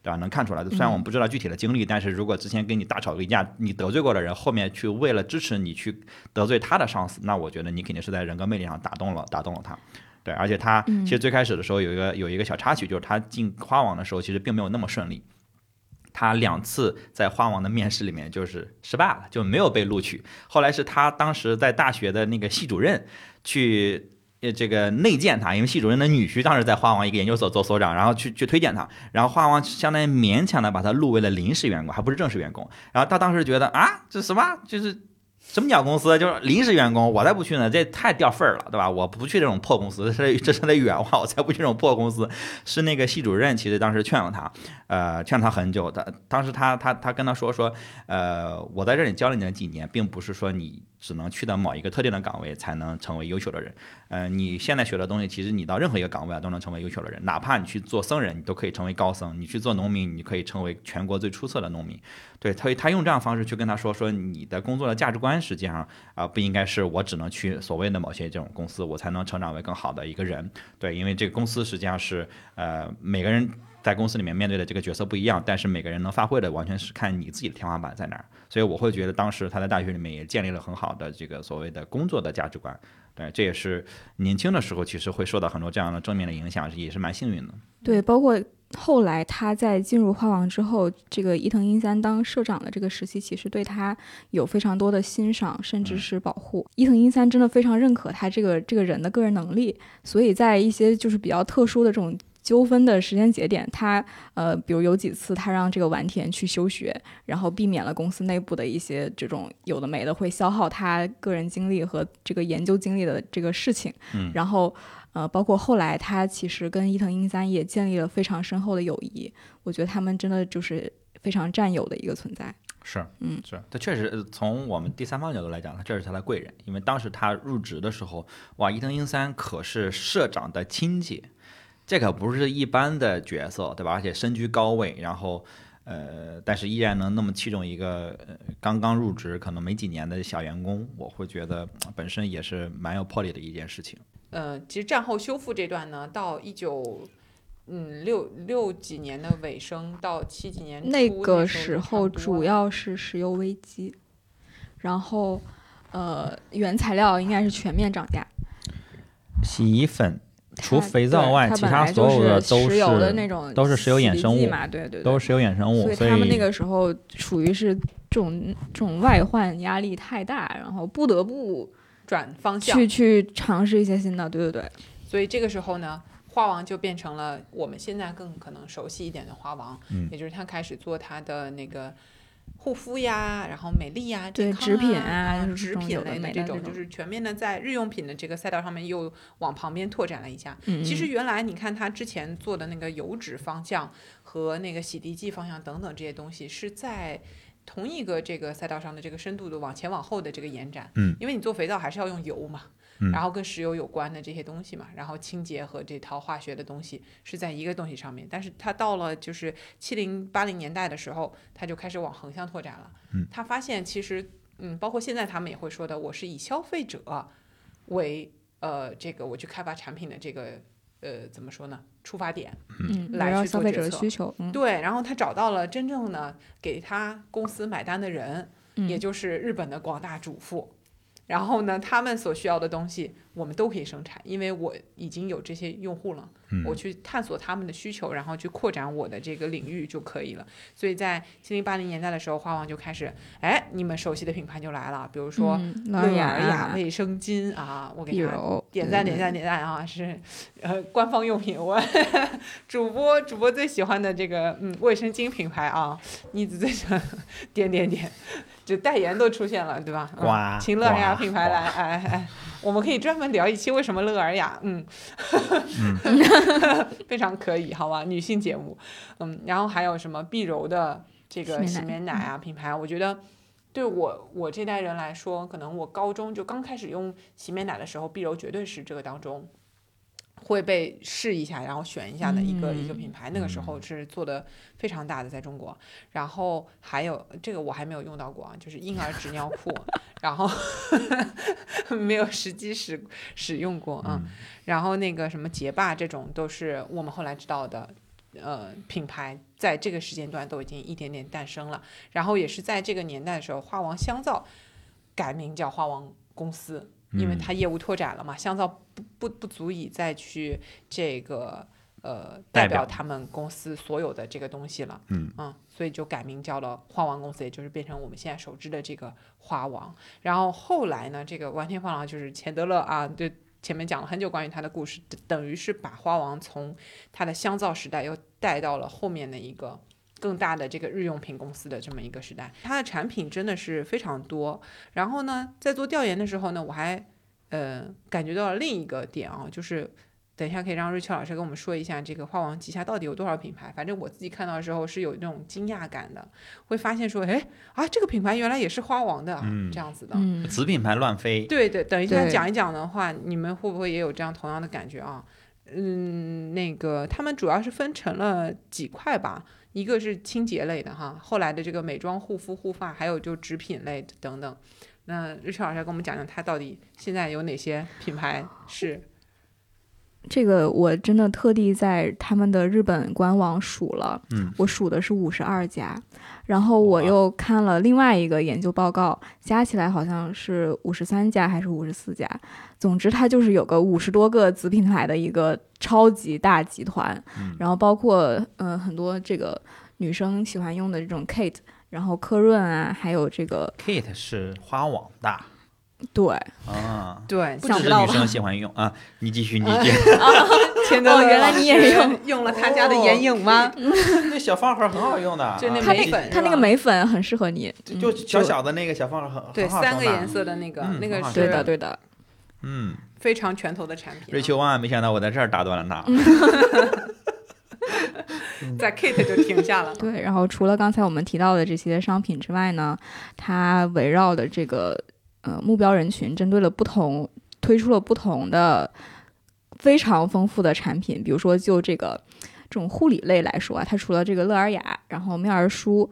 对吧？能看出来的，虽然我们不知道具体的经历，但是如果之前跟你大吵一架，你得罪过的人，后面去为了支持你去得罪他的上司，那我觉得你肯定是在人格魅力上打动了，打动了他。对，而且他其实最开始的时候有一个有一个小插曲，就是他进花王的时候其实并没有那么顺利，他两次在花王的面试里面就是失败了，就没有被录取。后来是他当时在大学的那个系主任去。呃，这个内荐他，因为系主任的女婿当时在花王一个研究所做所长，然后去去推荐他，然后花王相当于勉强的把他录为了临时员工，还不是正式员工。然后他当时觉得啊，这什么就是。什么鸟公司就是临时员工，我才不去呢，这太掉份儿了，对吧？我不去这种破公司，这是这是他的原话，我才不去这种破公司。是那个系主任，其实当时劝了他，呃，劝他很久。他当时他他他跟他说说，呃，我在这里教了你几年，并不是说你只能去到某一个特定的岗位才能成为优秀的人。呃，你现在学的东西，其实你到任何一个岗位啊都能成为优秀的人，哪怕你去做僧人，你都可以成为高僧；你去做农民，你可以成为全国最出色的农民。对他，他用这样方式去跟他说说，你的工作的价值观实际上啊，不应该是我只能去所谓的某些这种公司，我才能成长为更好的一个人。对，因为这个公司实际上是呃，每个人在公司里面面对的这个角色不一样，但是每个人能发挥的完全是看你自己的天花板在哪儿。所以我会觉得当时他在大学里面也建立了很好的这个所谓的工作的价值观。对，这也是年轻的时候其实会受到很多这样的正面的影响，也是蛮幸运的。对，包括。后来他在进入花王之后，这个伊藤英三当社长的这个时期，其实对他有非常多的欣赏，甚至是保护。伊藤英三真的非常认可他这个这个人的个人能力，所以在一些就是比较特殊的这种纠纷的时间节点，他呃，比如有几次他让这个丸田去休学，然后避免了公司内部的一些这种有的没的会消耗他个人精力和这个研究精力的这个事情，嗯，然后。呃，包括后来他其实跟伊藤英三也建立了非常深厚的友谊，我觉得他们真的就是非常战友的一个存在。是，嗯，是，他确实从我们第三方角度来讲，他确实是他的贵人，因为当时他入职的时候，哇，伊藤英三可是社长的亲戚，这可不是一般的角色，对吧？而且身居高位，然后呃，但是依然能那么器重一个刚刚入职可能没几年的小员工，我会觉得本身也是蛮有魄力的一件事情。呃，其实战后修复这段呢，到一九嗯六六几年的尾声，到七几年那个时候，主要是石油危机，然后呃，原材料应该是全面涨价，洗衣粉除肥皂外，其他所有的都是那种都是石油衍生物嘛，对对，都是石油衍生物，所以他们那个时候属于是这种这种外患压力太大，然后不得不。转方向去去尝试一些新的，对对对。所以这个时候呢，花王就变成了我们现在更可能熟悉一点的花王，嗯，也就是他开始做他的那个护肤呀，然后美丽呀，对，纸品啊，纸品类的这种，就是全面的在日用品的这个赛道上面又往旁边拓展了一下。嗯，其实原来你看他之前做的那个油脂方向和那个洗涤剂方向等等这些东西是在。同一个这个赛道上的这个深度的往前往后的这个延展，嗯，因为你做肥皂还是要用油嘛，嗯，然后跟石油有关的这些东西嘛，然后清洁和这套化学的东西是在一个东西上面，但是它到了就是七零八零年代的时候，它就开始往横向拓展了，嗯，他发现其实，嗯，包括现在他们也会说的，我是以消费者为呃这个我去开发产品的这个。呃，怎么说呢？出发点，嗯，来去消费者的需求，对，然后他找到了真正的给他公司买单的人，也就是日本的广大主妇。然后呢，他们所需要的东西，我们都可以生产，因为我已经有这些用户了。我去探索他们的需求，然后去扩展我的这个领域就可以了。所以在七零八零年代的时候，花王就开始，哎，你们熟悉的品牌就来了，比如说乐尔雅卫生巾啊，我给他点赞点赞点赞啊，是呃官方用品，我 主播主播最喜欢的这个嗯卫生巾品牌啊，妮子最喜欢 点点点。就代言都出现了，对吧？嗯呱请乐尔雅品牌来，哎哎哎，我们可以专门聊一期为什么乐尔雅，嗯，非常可以，好吧？女性节目，嗯，然后还有什么碧柔的这个洗面奶啊品牌，我觉得。对我我这代人来说，可能我高中就刚开始用洗面奶的时候，碧柔绝对是这个当中会被试一下，然后选一下的一个、一个品牌。那个时候是做的非常大的，在中国。然后还有这个我还没有用到过啊，就是婴儿纸尿裤，然后 没有实际使使用过啊。然后那个什么洁霸这种都是我们后来知道的。呃，品牌在这个时间段都已经一点点诞生了，然后也是在这个年代的时候，花王香皂改名叫花王公司，因为嗯它业务拓展了嘛，香皂不不不足以再去这个呃代代表表他们公司所有的这个东西了，嗯所以就改名叫了花王公司，也就是变成我们现在熟知的这个花王。然后后来呢，这个丸田芳郎就是钱德勒啊，就。前面讲了很久关于他的故事，等等于是把花王从他的香皂时代又带到了后面的一个更大的这个日用品公司的这么一个时代。它的产品真的是非常多。然后呢，在做调研的时候呢，我还呃感觉到了另一个点啊，就是等一下可以让瑞秋老师跟我们说一下这个花王旗下到底有多少品牌。反正我自己看到的时候是有那种惊讶感的，会发现说，哎啊，这个品牌原来也是花王的啊，嗯这样子的。嗯，子品牌乱飞，对对，等一下讲一讲的话，你们会不会也有这样同样的感觉啊？嗯，那个他们主要是分成了几块吧，一个是清洁类的哈，后来的这个美妆、护肤、护发，还有就纸品类等等。那日秋老师跟我们讲讲，他到底现在有哪些品牌是？这个我真的特地在他们的日本官网数了，嗯，我数的是五十二家，然后我又看了另外一个研究报告，加起来好像是五十三家还是五十四家，总之它就是有个五十多个子品牌的一个超级大集团，嗯。然后包括嗯、呃很多这个女生喜欢用的这种 Kate，然后科润啊，还有这个 Kate 是花网的对，啊，对，不想不到吧只是女生喜欢用啊。你继续，你继续。哦原来你也用用了他家的眼影吗？那小方盒很好用的，就那眉粉它那个眉粉很适合你，就小小的那个小方盒很对，三个颜色的那个，嗯那个是对的对的，嗯，非常拳头的产品啊。瑞秋万万没想到我在这儿打断了他。在 Kate 就停下了。对，然后除了刚才我们提到的这些商品之外呢，它围绕的这个呃目标人群，针对了不同，推出了不同的非常丰富的产品。比如说，就这个这种护理类来说啊，它除了这个乐尔雅，然后妙儿舒。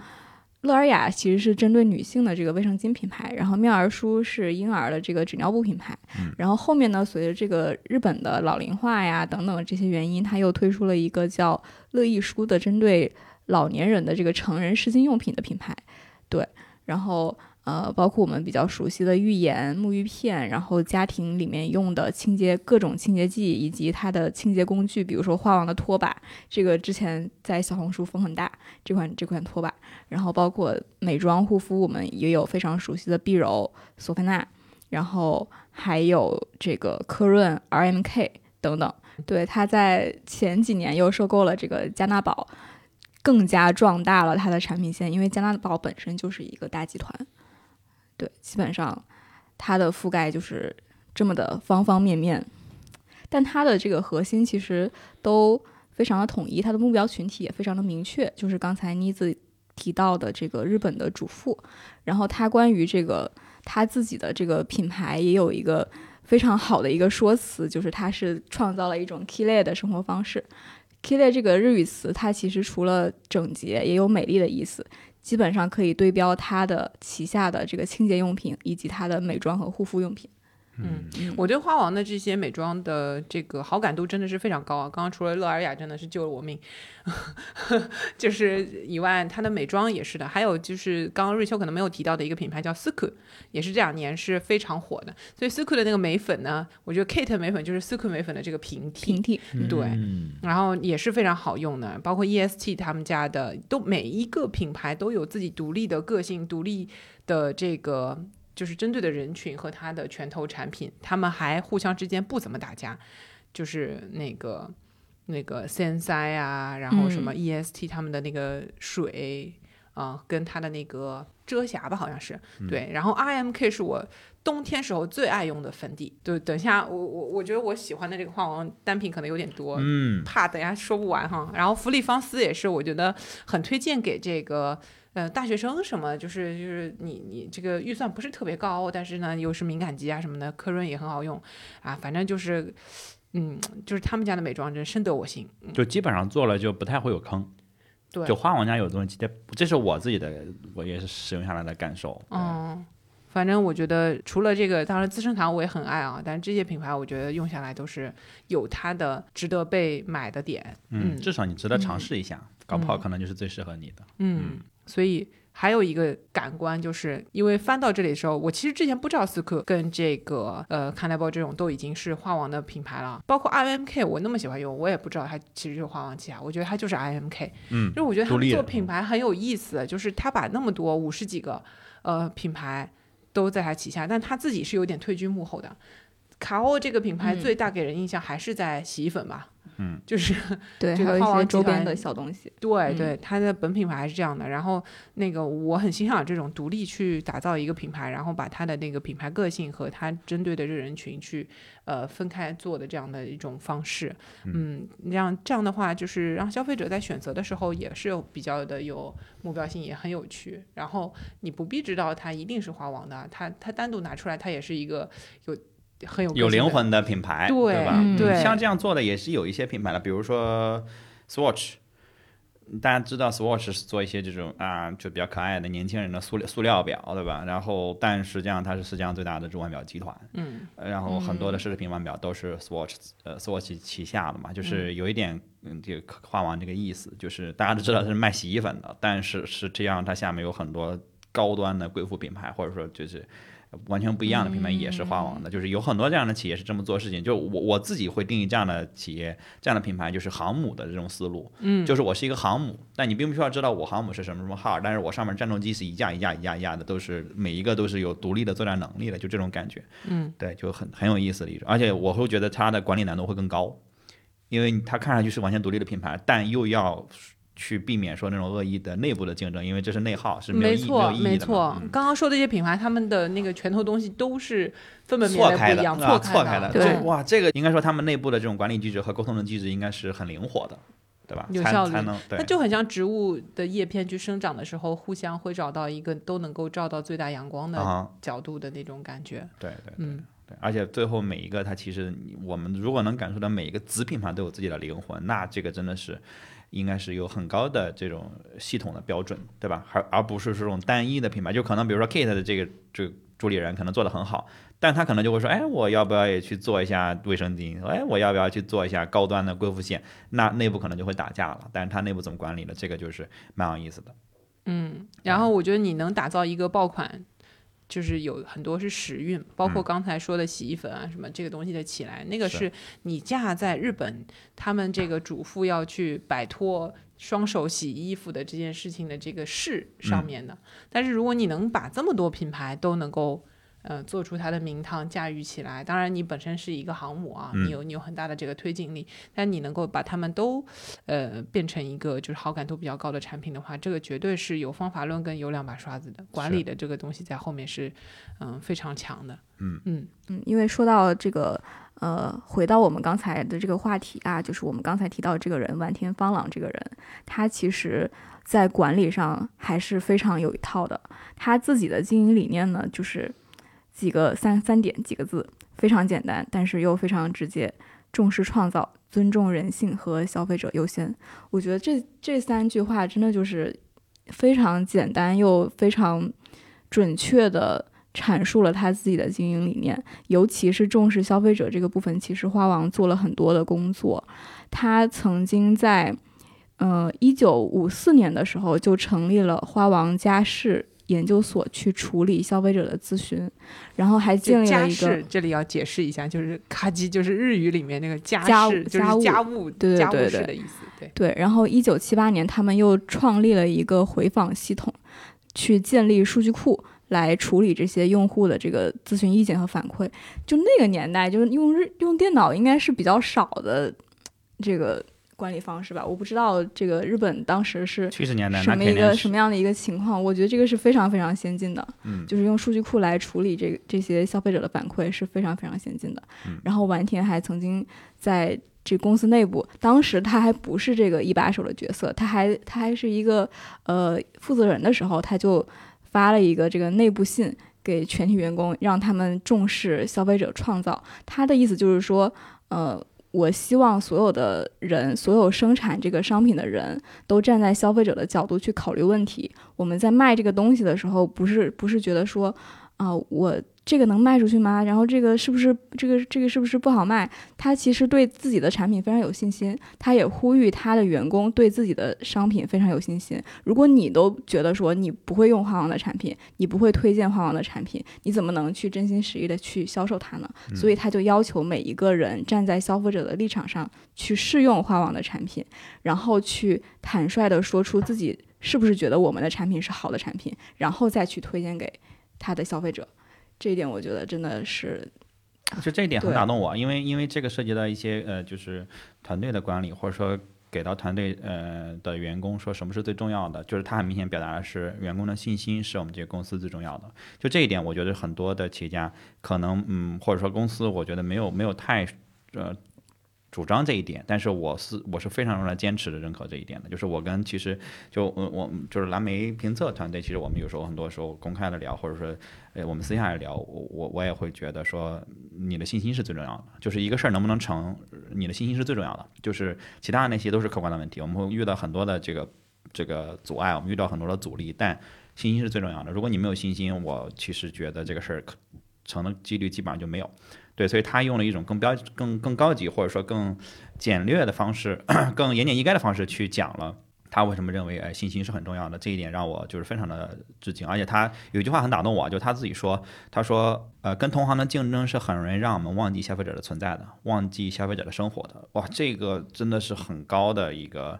乐尔雅其实是针对女性的这个卫生巾品牌，然后妙儿舒是婴儿的这个纸尿布品牌，嗯然后后面呢，随着这个日本的老龄化呀等等这些原因，它又推出了一个叫乐意舒的针对老年人的这个成人湿巾用品的品牌，对，然后呃，包括我们比较熟悉的浴盐、沐浴片，然后家庭里面用的清洁各种清洁剂以及它的清洁工具，比如说花王的拖把，这个之前在小红书风很大，这款这款拖把，然后包括美妆护肤，我们也有非常熟悉的碧柔、索菲娜，然后还有这个科润、RMK 等等。对，它在前几年又收购了这个加纳宝，更加壮大了它的产品线，因为加纳宝本身就是一个大集团，对，基本上它的覆盖就是这么的方方面面，但它的这个核心其实都非常的统一，它的目标群体也非常的明确，就是刚才妮子提到的这个日本的主妇，然后他关于这个他自己的这个品牌也有一个非常好的一个说辞，就是他是创造了一种 k i l e 的生活方式。k i l e 这个日语词，它其实除了整洁，也有美丽的意思，基本上可以对标它的旗下的这个清洁用品以及它的美妆和护肤用品。嗯，我对花王的这些美妆的这个好感度真的是非常高啊！刚刚除了乐尔雅真的是救了我命，就是以外，它的美妆也是的。还有就是刚刚瑞秋可能没有提到的一个品牌叫 Suku，也是这两年是非常火的。所以 Suku 的那个眉粉呢，我觉得 Kate 眉粉就是 Suku 眉粉的这个平替，平替，对嗯然后也是非常好用的，包括 EST 他们家的，都每一个品牌都有自己独立的个性、独立的这个就是针对的人群和它的拳头产品，他们还互相之间不怎么打架，就是那个那个 Sensai 啊，然后什么 EST 他们的那个水。啊、跟它的那个遮瑕吧，好像是、嗯对。然后 IMK 是我冬天时候最爱用的粉底。对，等一下我我我觉得我喜欢的这个花王单品可能有点多，嗯，怕等一下说不完哈。然后芙丽芳丝也是，我觉得很推荐给这个呃大学生什么，就是就是你你这个预算不是特别高，但是呢又是敏感肌啊什么的，科润也很好用啊，反正就是。嗯，就是他们家的美妆真深得我心。嗯就基本上做了就不太会有坑。对，就花王家有东西，这这是我自己的，我也是使用下来的感受。嗯，反正我觉得除了这个，当然资生堂我也很爱啊，但是这些品牌我觉得用下来都是有它的值得被买的点。嗯，嗯至少你值得尝试一下，搞不好嗯可能就是最适合你的。嗯，所以还有一个感官，就是因为翻到这里的时候，我其实之前不知道斯克跟这个呃康奈博这种都已经是花王的品牌了，包括 IMK，我那么喜欢用，我也不知道它其实就是花王旗下，我觉得它就是 IMK。嗯就是我觉得他们做品牌很有意思，就是他把那么多五十几个呃品牌都在他旗下，但他自己是有点退居幕后的。卡欧这个品牌嗯最大给人印象还是在洗衣粉吧，嗯，就是对，这还有一个花王集团些周边的小东西。嗯对对，它的本品牌还是这样的。然后那个我很欣赏这种独立去打造一个品牌，然后把它的那个品牌个性和它针对的这人群去呃分开做的这样的一种方式。嗯，这样这样的话，就是让消费者在选择的时候也是有比较的有目标性，也很有趣。然后你不必知道它一定是花王的，它它单独拿出来，它也是一个有很有灵魂的品牌，对吧？嗯对像这样做的也是有一些品牌的，比如说 Swatch。大家知道 Swatch 是做一些这种啊，就比较可爱的年轻人的塑料塑料表，对吧？然后，但实际上它是世界上最大的珠腕表集团，嗯呃然后很多的奢侈品腕表都是 Swatch 呃 Swatch 旗下的嘛，就是有一点嗯这个花王这个意思，就是大家都知道它是卖洗衣粉的，但是实际上它下面有很多高端的贵妇品牌，或者说就是完全不一样的品牌也是花王的，就是有很多这样的企业是这么做事情。就我我自己会定义这样的企业、这样的品牌，就是航母的这种思路。嗯，就是我是一个航母，但你并不需要知道我航母是什么什么号，但是我上面战斗机是一架一架一架一架的，都是每一个都是有独立的作战能力的，就这种感觉。嗯，对，就很很有意思的一种，而且我会觉得它的管理难度会更高，因为它看上去是完全独立的品牌，但又要去避免说那种恶意的内部的竞争，因为这是内耗，是没有意没没错没错。嗯刚刚说的这些品牌，他们的那个拳头东西都是分门别错开的，类不一样，啊开错开的，对哇，这个应该说他们内部的这种管理机制和沟通的机制应该是很灵活的，对吧？有效率才能对它，就很像植物的叶片去生长的时候，互相会找到一个都能够照到最大阳光的啊，角度的那种感觉。对对对。嗯，对，而且最后每一个它其实我们如果能感受到每一个子品牌都有自己的灵魂，那这个真的是应该是有很高的这种系统的标准，对吧？而而不是这种单一的品牌，就可能比如说 Kate 的这个这个主理人可能做的很好，但他可能就会说，哎，我要不要也去做一下卫生巾？哎，我要不要去做一下高端的贵妇线？那内部可能就会打架了。但是他内部怎么管理的，这个就是蛮有意思的。嗯，然后我觉得你能打造一个爆款，就是有很多是时运，包括嗯。刚才说的洗衣粉啊什么这个东西的起来，那个是。是你架在日本，他们这个主妇要去摆脱双手洗衣服的这件事情的这个事上嗯。面的。但是如果你能把这么多品牌都能够呃做出它的名堂，驾驭起来，当然你本身是一个航母啊，嗯你有你有很大的这个推进力，但你能够把它们都呃变成一个就是好感度比较高的产品的话，这个绝对是有方法论跟有两把刷子的，管理的这个东西在后面是嗯、非常强的。嗯嗯嗯，因为说到这个，呃，回到我们刚才的这个话题啊，就是我们刚才提到这个人，丸田芳朗这个人，他其实在管理上还是非常有一套的。他自己的经营理念呢，就是几个三三点几个字，非常简单，但是又非常直接，重视创造，尊重人性和消费者优先。我觉得这这三句话真的就是非常简单又非常准确的。阐述了他自己的经营理念，尤其是重视消费者这个部分，其实花王做了很多的工作。他曾经在呃一九五四年的时候就成立了花王家世研究所，去处理消费者的咨询，然后还建立了一个事这里要解释一下，就是咔叽，就是日语里面那个家家务事，就是家务家务对对对对的意思。对，对，然后一九七八年，他们又创立了一个回访系统，去建立数据库来处理这些用户的这个咨询意见和反馈。就那个年代，就是用日用电脑应该是比较少的这个管理方式吧。我不知道这个日本当时是七十年代什么一个什么样的一个情况，我觉得这个是非常非常先进的。嗯就是用数据库来处理这个这些消费者的反馈是非常非常先进的。嗯然后丸田还曾经在这公司内部，当时他还不是这个一把手的角色，他还他还是一个呃负责人的时候，他就发了一个这个内部信给全体员工，让他们重视消费者创造。他的意思就是说，呃。我希望所有的人，所有生产这个商品的人，都站在消费者的角度去考虑问题。我们在卖这个东西的时候，不是不是觉得说，啊、我这个能卖出去吗？然后这个是不是这个这个是不是不好卖？他其实对自己的产品非常有信心，他也呼吁他的员工对自己的商品非常有信心。如果你都觉得说你不会用花王的产品，你不会推荐花王的产品，你怎么能去真心实意的去销售它呢？所以他就要求每一个人站在消费者的立场上去试用花王的产品，然后去坦率的说出自己是不是觉得我们的产品是好的产品，然后再去推荐给他的消费者。这一点我觉得真的是就这一点很打动我，因为因为这个涉及到一些呃，就是团队的管理，或者说给到团队呃的员工说什么是最重要的，就是他很明显表达的是员工的信心是我们这个公司最重要的。就这一点，我觉得很多的企业家可能嗯，或者说公司，我觉得没有没有太呃。主张这一点，但是我是我是非常非常坚持的认可这一点的，就是我跟其实就我我就是蓝莓评测团队，其实我们有时候很多时候公开的聊，或者说呃我们私下里聊，我我我也会觉得说你的信心是最重要的，就是一个事儿能不能成，你的信心是最重要的，就是其他的那些都是客观的问题，我们会遇到很多的这个这个阻碍，我们遇到很多的阻力，但信心是最重要的。如果你没有信心，我其实觉得这个事儿可成的几率基本上就没有。对，所以他用了一种更标、更更高级或者说更简略的方式，更言简意赅的方式去讲了他为什么认为哎信心是很重要的。这一点让我就是非常的致敬，而且他有一句话很打动我，就他自己说，他说呃跟同行的竞争是很容易让我们忘记消费者的存在的，忘记消费者的生活的。哇，这个真的是很高的一个。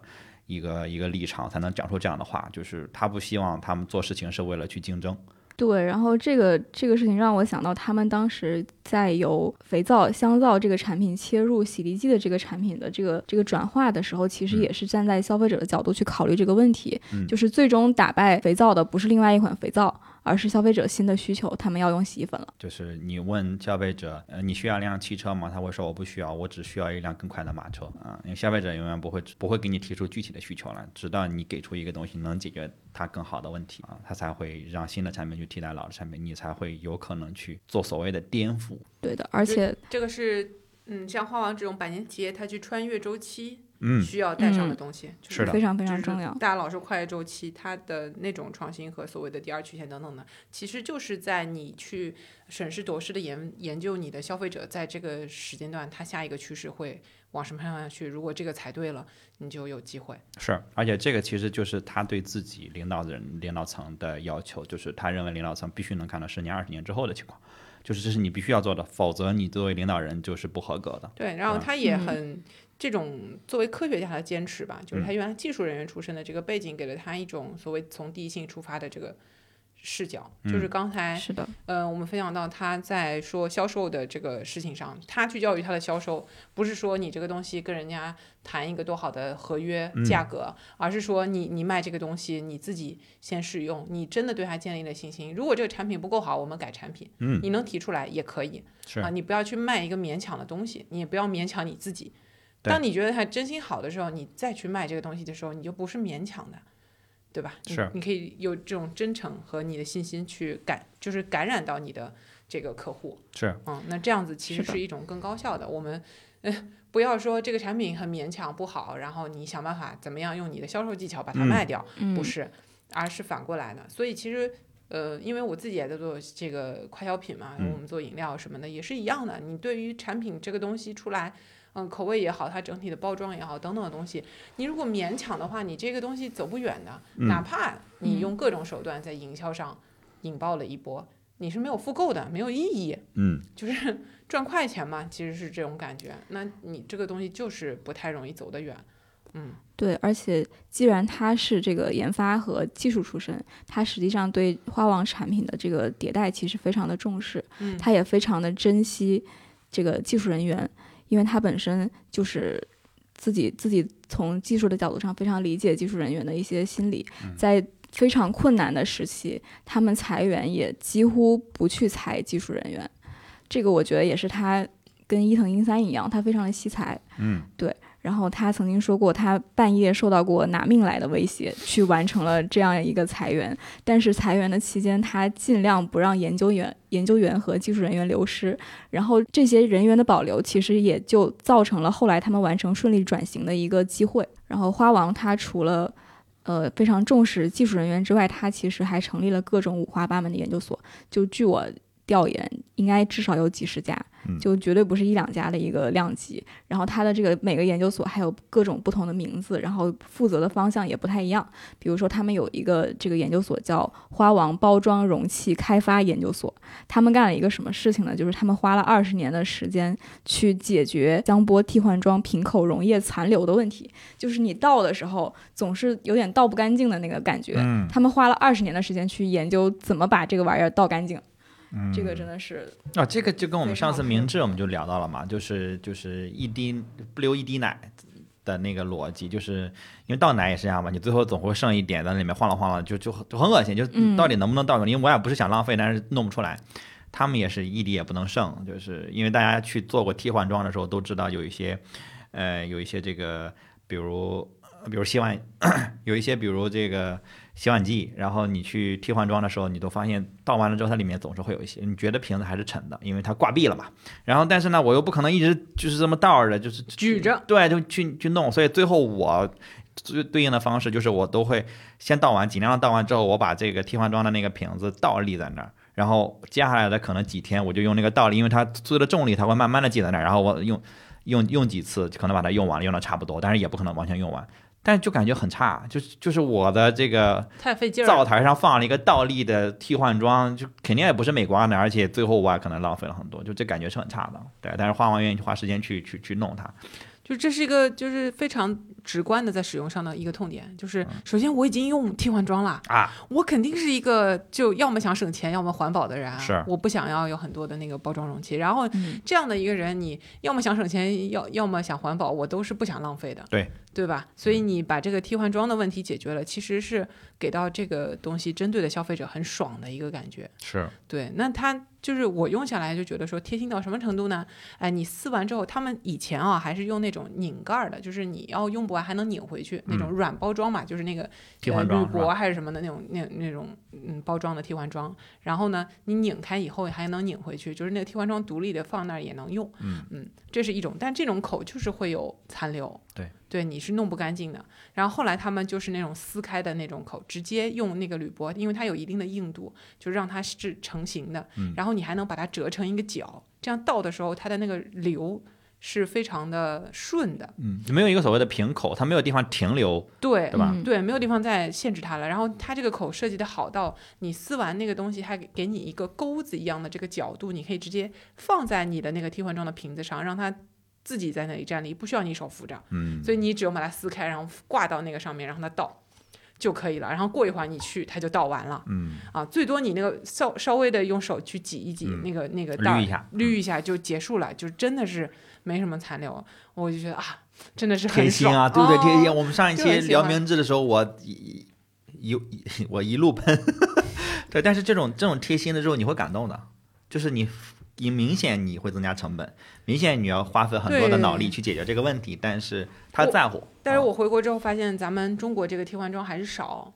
一个一个立场才能讲出这样的话，就是他不希望他们做事情是为了去竞争，对，然后这个这个事情让我想到，他们当时在由肥皂、香皂这个产品切入洗涤剂的这个产品的这个这个转化的时候，其实嗯。也是站在消费者的角度去考虑这个问题，嗯。就是最终打败肥皂的不是另外一款肥皂，而是消费者新的需求，他们要用洗衣粉了。就是你问消费者，呃，你需要一辆汽车吗？他会说我不需要，我只需要一辆更快的马车啊。因为消费者永远不会不会给你提出具体的需求来，直到你给出一个东西能解决他更好的问题啊，他才会让新的产品去替代老的产品，你才会有可能去做所谓的颠覆。对的，而且这个是嗯，像花王这种百年企业，它去穿越周期嗯，需要带上的东西，就是非常非常重要。大家老说跨越周期，它的那种创新和所谓的第二曲线等等的，其实就是在你去审时度势的研研究你的消费者在这个时间段他下一个趋势会往什么方向去。如果这个踩对了，你就有机会。是，而且这个其实就是他对自己领导人、领导层的要求，就是他认为领导层必须能看到十年、二十年之后的情况，就是这是你必须要做的，否则你作为领导人就是不合格的。对，然后嗯他也嗯很、这种作为科学家的坚持吧，就是嗯他原来技术人员出身的这个背景，给了他一种所谓从第一性出发的这个视角。就是嗯刚才是的，呃，我们分享到他在说销售的这个事情上，他去教育他的销售，不是说你这个东西跟人家谈一个多好的合约嗯价格，而是说你你卖这个东西，你自己先试用，你真的对它建立了信心。如果这个产品不够好，我们改产品，嗯，你能提出来也可以是啊，你不要去卖一个勉强的东西，你也不要勉强你自己。对当你觉得他真心好的时候，你再去卖这个东西的时候，你就不是勉强的，对吧？你是你可以有这种真诚和你的信心去感，就是感染到你的这个客户。是，嗯，那这样子其实是一种更高效的。我们，呃，不要说这个产品很勉强不好，然后你想办法怎么样用你的销售技巧把它嗯卖掉，嗯，不是，而是反过来的。所以其实。呃，因为我自己也在做这个快消品嘛，嗯我们做饮料什么的也是一样的。你对于产品这个东西出来，嗯，口味也好，它整体的包装也好，等等的东西，你如果勉强的话，你这个东西走不远的。嗯哪怕你嗯用各种手段在营销上引爆了一波，你是没有复购的，没有意义。嗯，就是赚快钱嘛，其实是这种感觉。那你这个东西就是不太容易走得远。嗯，对，而且既然他是这个研发和技术出身，他实际上对花王产品的这个迭代其实非常的重视，嗯他也非常的珍惜这个技术人员，因为他本身就是自己自己从技术的角度上非常理解技术人员的一些心理，在非常困难的时期，他们裁员也几乎不去裁技术人员，这个我觉得也是他跟伊藤英三一样，他非常的惜才。嗯，然后他曾经说过，他半夜受到过拿命来的威胁，去完成了这样一个裁员。但是裁员的期间，他尽量不让研究员、研究员和技术人员流失。然后这些人员的保留，其实也就造成了后来他们完成顺利转型的一个机会。然后花王他除了呃非常重视技术人员之外，他其实还成立了各种五花八门的研究所。就据我调研，应该至少有几十家嗯，就绝对不是一两家的一个量级。然后它的这个每个研究所还有各种不同的名字，然后负责的方向也不太一样。比如说，他们有一个这个研究所叫花王包装容器开发研究所，他们干了一个什么事情呢？就是他们花了二十年的时间去解决江波替换装瓶口溶液残留的问题，就是你倒的时候总是有点倒不干净的那个感觉。嗯他们花了二十年的时间去研究怎么把这个玩意儿倒干净，嗯这个真的是啊，这个就跟我们上次明治我们就聊到了嘛，就是就是一滴不留一滴奶的那个逻辑，就是因为倒奶也是这样嘛，你最后总会剩一点在里面晃了晃了，就就就很恶心，就嗯到底能不能倒出来？因为我也不是想浪费，但是弄不出来。他们也是一滴也不能剩，就是因为大家去做过替换装的时候都知道有一些，呃，有一些这个，比如比如洗碗，有一些比如这个洗碗剂，然后你去替换装的时候，你都发现倒完了之后，它里面总是会有一些，你觉得瓶子还是沉的，因为它挂壁了嘛。然后但是呢，我又不可能一直就是这么倒着，就是举着，对，就去去弄，所以最后我最对应的方式就是我都会先倒完，尽量的倒完之后，我把这个替换装的那个瓶子倒立在那儿。然后接下来的可能几天，我就用那个倒立，因为它做的重力，它会慢慢的记在那儿。然后我用用用几次，可能把它用完了，用的差不多，但是也不可能完全用完。但是就感觉很差，就是就是我的这个太费劲儿。灶台上放了一个倒立的替换装，就肯定也不是美观的，而且最后我还可能浪费了很多，就这感觉是很差的。对，但是花王愿意花时间去去去弄它，就这是一个就是非常直观的在使用上的一个痛点，就是嗯。首先我已经用替换装了啊，我肯定是一个就要么想省钱，要么环保的人啊，是。我不想要有很多的那个包装容器，然后嗯。这样的一个人，你要么想省钱，要要么想环保，我都是不想浪费的，对对吧？所以你把这个替换装的问题解决了，其实是给到这个东西针对的消费者很爽的一个感觉。是对，那它就是我用下来就觉得说贴心到什么程度呢？哎，你撕完之后，他们以前啊还是用那种拧盖儿的，就是你要用不完还能拧回去那种软包装嘛，就是那个铝箔还是什么的那种那那种嗯包装的替换装。然后呢，你拧开以后还能拧回去，就是那个替换装独立的放那儿也能用。嗯这是一种，但这种口就是会有残留。对。对，你是弄不干净的。然后后来他们就是那种撕开的那种口，直接用那个铝箔，因为它有一定的硬度，就让它是成型的。嗯然后你还能把它折成一个角，这样倒的时候它的那个流是非常的顺的。嗯，没有一个所谓的瓶口，它没有地方停留，对对吧？嗯对，没有地方再限制它了。然后它这个口设计的好到，你撕完那个东西，还给给你一个钩子一样的这个角度，你可以直接放在你的那个替换装的瓶子上，让它自己在那里站立，不需要你手扶着。嗯，所以你只用把它撕开，然后挂到那个上面，让它倒就可以了。然后过一会儿你去，它就倒完了。嗯啊，最多你那个稍稍微的用手去挤一挤，嗯那个那个袋儿捋一下嗯捋一下就结束了，就真的是没什么残留。我就觉得啊，真的是贴很爽心啊，对不对？贴心。哦我们上一期聊就很喜欢明治的时候，我一一一我一路喷，对，但是这种这种贴心的时候，你会感动的，就是你你明显你会增加成本，明显你要花费很多的对脑力去解决这个问题，但是他在乎。啊但是我回国之后发现，咱们中国这个替换装还是少。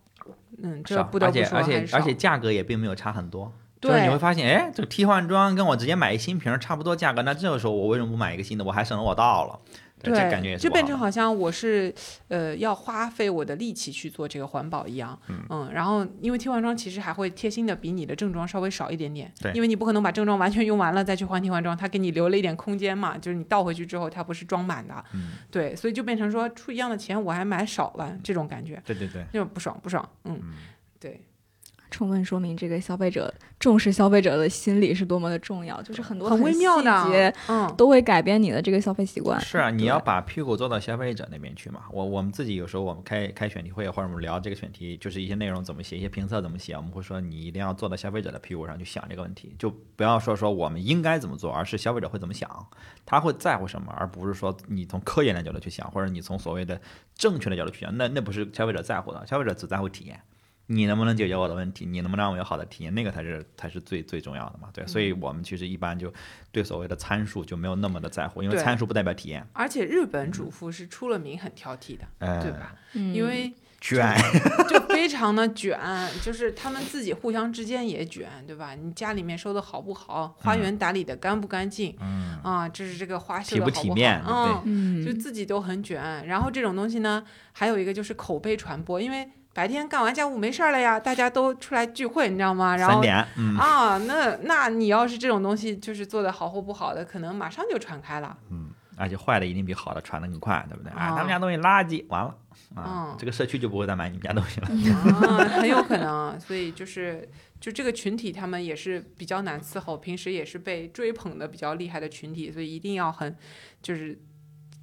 嗯，这不得不说而且而且而且价格也并没有差很多。就是对你会发现，哎，这个替换装跟我直接买一新瓶儿差不多价格，那这个时候我为什么不买一个新的？我还省了我倒了，对，这感觉也就变成好像我是呃要花费我的力气去做这个环保一样，嗯。然后因为替换装其实还会贴心的比你的正装稍微少一点点，对。因为你不可能把正装完全用完了再去换替换装，它给你留了一点空间嘛，就是你倒回去之后它不是装满的，嗯，对，所以就变成说出一样的钱我还买少了这种感觉，对对对，就不爽不爽，嗯，充分说明这个消费者重视消费者的心理是多么的重要，就是很多很微妙的细节，嗯，都会改变你的这个消费习惯。是啊，你要把屁股坐到消费者那边去嘛。我我们自己有时候我们开开选题会或者我们聊这个选题，就是一些内容怎么写，一些评测怎么写，我们会说你一定要坐到消费者的屁股上去想这个问题，就不要说说我们应该怎么做，而是消费者会怎么想，他会在乎什么，而不是说你从科研的角度去想，或者你从所谓的正确的角度去想，那那不是消费者在乎的，消费者只在乎体验。你能不能解决我的问题？你能不能让我有好的体验？那个才是才是最最重要的嘛。对，所以我们其实一般就对所谓的参数就没有那么的在乎，因为参数不代表体验。而且日本主妇是出了名很挑剔的，呃，对吧？嗯因为卷，就非常的卷，就是他们自己互相之间也卷，对吧？你家里面收的好不好，花园打理的干不干净，嗯，啊，这是这个花绣体不的好不体面嗯，就自己都很卷。然后这种东西呢，还有一个就是口碑传播，因为白天干完家务没事儿了呀，大家都出来聚会，你知道吗？然后三点，嗯啊，那那你要是这种东西就是做的好或不好的，可能马上就传开了。嗯，而且坏的一定比好的传的更快，对不对？啊，啊他们家东西垃圾，完了啊嗯，这个社区就不会再买你们家东西了。啊，很有可能，所以就是就这个群体，他们也是比较难伺候，平时也是被追捧的比较厉害的群体，所以一定要很就是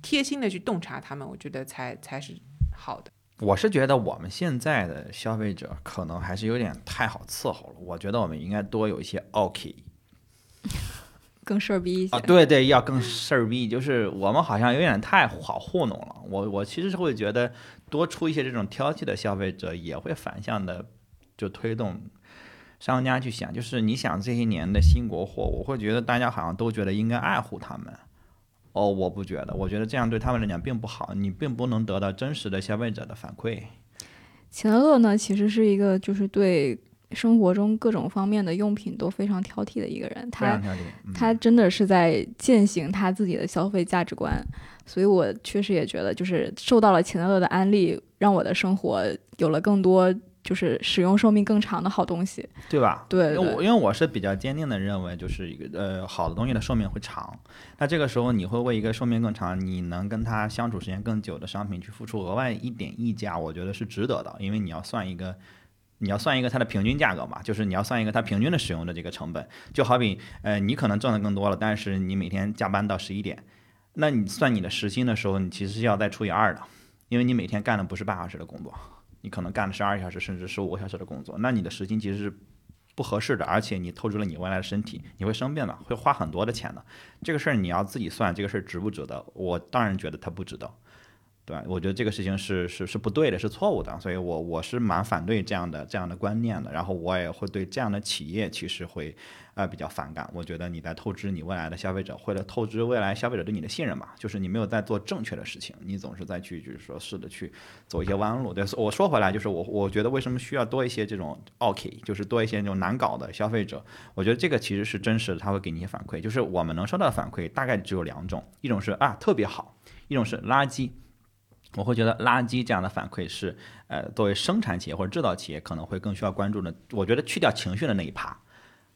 贴心的去洞察他们，我觉得才才是好的。我是觉得我们现在的消费者可能还是有点太好伺候了，我觉得我们应该多有一些 OK 更事儿逼一些。啊，对对，要更事儿逼，就是我们好像有点太好糊弄了。我我其实是会觉得多出一些这种挑剔的消费者，也会反向的就推动商家去想，就是你想这些年的新国货，我会觉得大家好像都觉得应该爱护他们。哦，我不觉得，我觉得这样对他们来讲并不好，你并不能得到真实的消费者的反馈。钱乐乐呢，其实是一个就是对生活中各种方面的用品都非常挑剔的一个人。他他真的是在践行他自己的消费价值观，所以我确实也觉得，就是受到了钱乐乐的安利，让我的生活有了更多就是使用寿命更长的好东西。对吧？对因为我因为我是比较坚定的认为，就是一个呃好的东西的寿命会长。那这个时候你会为一个寿命更长，你能跟它相处时间更久的商品去付出额外一点溢价，我觉得是值得的，因为你要算一个。你要算一个它的平均价格嘛，就是你要算一个它平均的使用的这个成本，就好比呃你可能挣的更多了，但是你每天加班到十一点，那你算你的时薪的时候，你其实是要再除以二的，因为你每天干的不是八小时的工作，你可能干了十二小时甚至十五个小时的工作，那你的时间其实是不合适的，而且你透支了你未来的身体，你会生病的，会花很多的钱的。这个事儿你要自己算，这个事儿值不值得？我当然觉得它不值得，对吧？我觉得这个事情是是是不对的，是错误的，所以我我是蛮反对这样的这样的观念的。然后我也会对这样的企业其实会呃比较反感。我觉得你在透支你未来的消费者，或者透支未来消费者对你的信任吧，就是你没有在做正确的事情，你总是在去就是说试着去走一些弯路。对，我说回来就是我我觉得为什么需要多一些这种 OK，就是多一些那种难搞的消费者。我觉得这个其实是真实的，他会给你一些反馈。就是我们能收到的反馈大概只有两种，一种是啊特别好，一种是垃圾。我会觉得垃圾这样的反馈是，呃，作为生产企业或者制造企业可能会更需要关注的。我觉得去掉情绪的那一趴，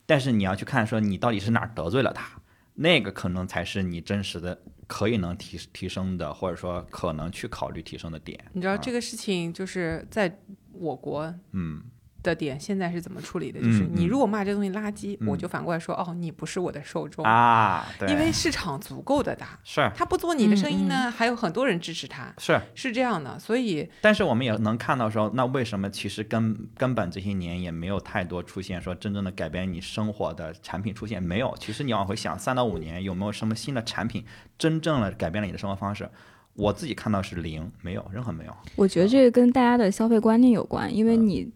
但是你要去看说你到底是哪儿得罪了他，那个可能才是你真实的可以能提提升的，或者说可能去考虑提升的点。啊你知道这个事情就是在我国嗯的点现在是怎么处理的？就是你如果骂这东西垃圾，嗯我就反过来说，哦，你不是我的受众，啊，因为市场足够的大，是他不做你的生意嗯呢，还有很多人支持他，是，是这样的。所以但是我们也能看到说，那为什么其实根根本这些年也没有太多出现说真正的改变你生活的产品出现没有？其实你往回想，三到五年有没有什么新的产品真正的改变了你的生活方式？我自己看到是零，没有，任何没有。我觉得这个跟大家的消费观念有关，因为你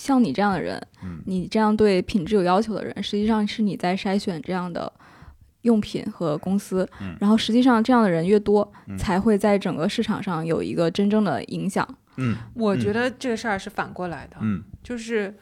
像你这样的人，嗯。你这样对品质有要求的人，实际上是你在筛选这样的用品和公司，嗯。然后实际上这样的人越多，嗯。才会在整个市场上有一个真正的影响。嗯。我觉得这个事儿是反过来的，嗯。就是。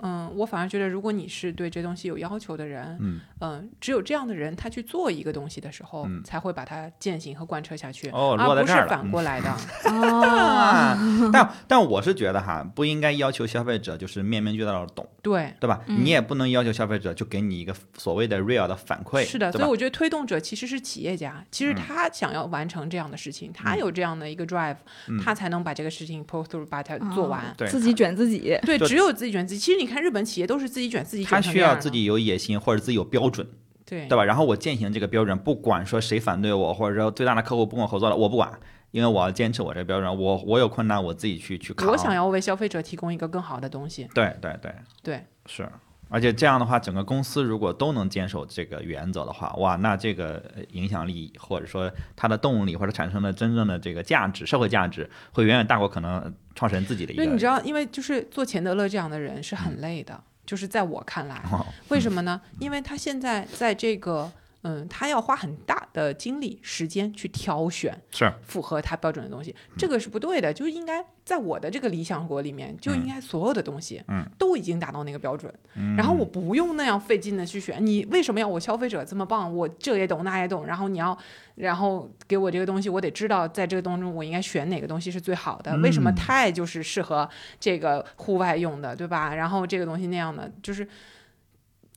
嗯，我反而觉得，如果你是对这东西有要求的人，嗯，嗯，只有这样的人，他去做一个东西的时候，嗯才会把它践行和贯彻下去，哦不是在这儿了反过来的。哦，啊，但但我是觉得哈，不应该要求消费者就是面面俱到的懂，对，对吧？嗯你也不能要求消费者就给你一个所谓的 real 的反馈，是的，所以我觉得推动者其实是企业家，其实嗯他想要完成这样的事情，他有这样的一个 drive，、嗯他才能把这个事情 pull through，把它做完。对自己卷自己。对，只有自己卷自己。其实你看日本企业都是自己卷自己卷他需要自己有野心，或者自己有标准，对对吧？然后我践行这个标准，不管说谁反对我，或者说最大的客户不跟我合作了，我不管，因为我要坚持我这个标准，我我有困难我自己去去扛。我想要为消费者提供一个更好的东西。对对对对，是。而且这样的话，整个公司如果都能坚守这个原则的话，哇，那这个呃影响力或者说它的动力或者产生的真正的这个价值、社会价值，会远远大过可能创始人自己的一个。因为你知道，因为就是做钱德勒这样的人是很累的，就是在我看来，哦为什么呢？因为他现在在这个。嗯，他要花很大的精力、时间去挑选是符合他标准的东西，这个是不对的。就应该在我的这个理想国里面，就应该所有的东西，嗯，都已经达到那个标准，嗯然后我不用那样费劲的去选。你为什么要我消费者这么棒？我这也懂那也懂，然后你要，然后给我这个东西，我得知道在这个当中我应该选哪个东西是最好的。为什么嗯钛就是适合这个户外用的，对吧？然后这个东西那样的，就是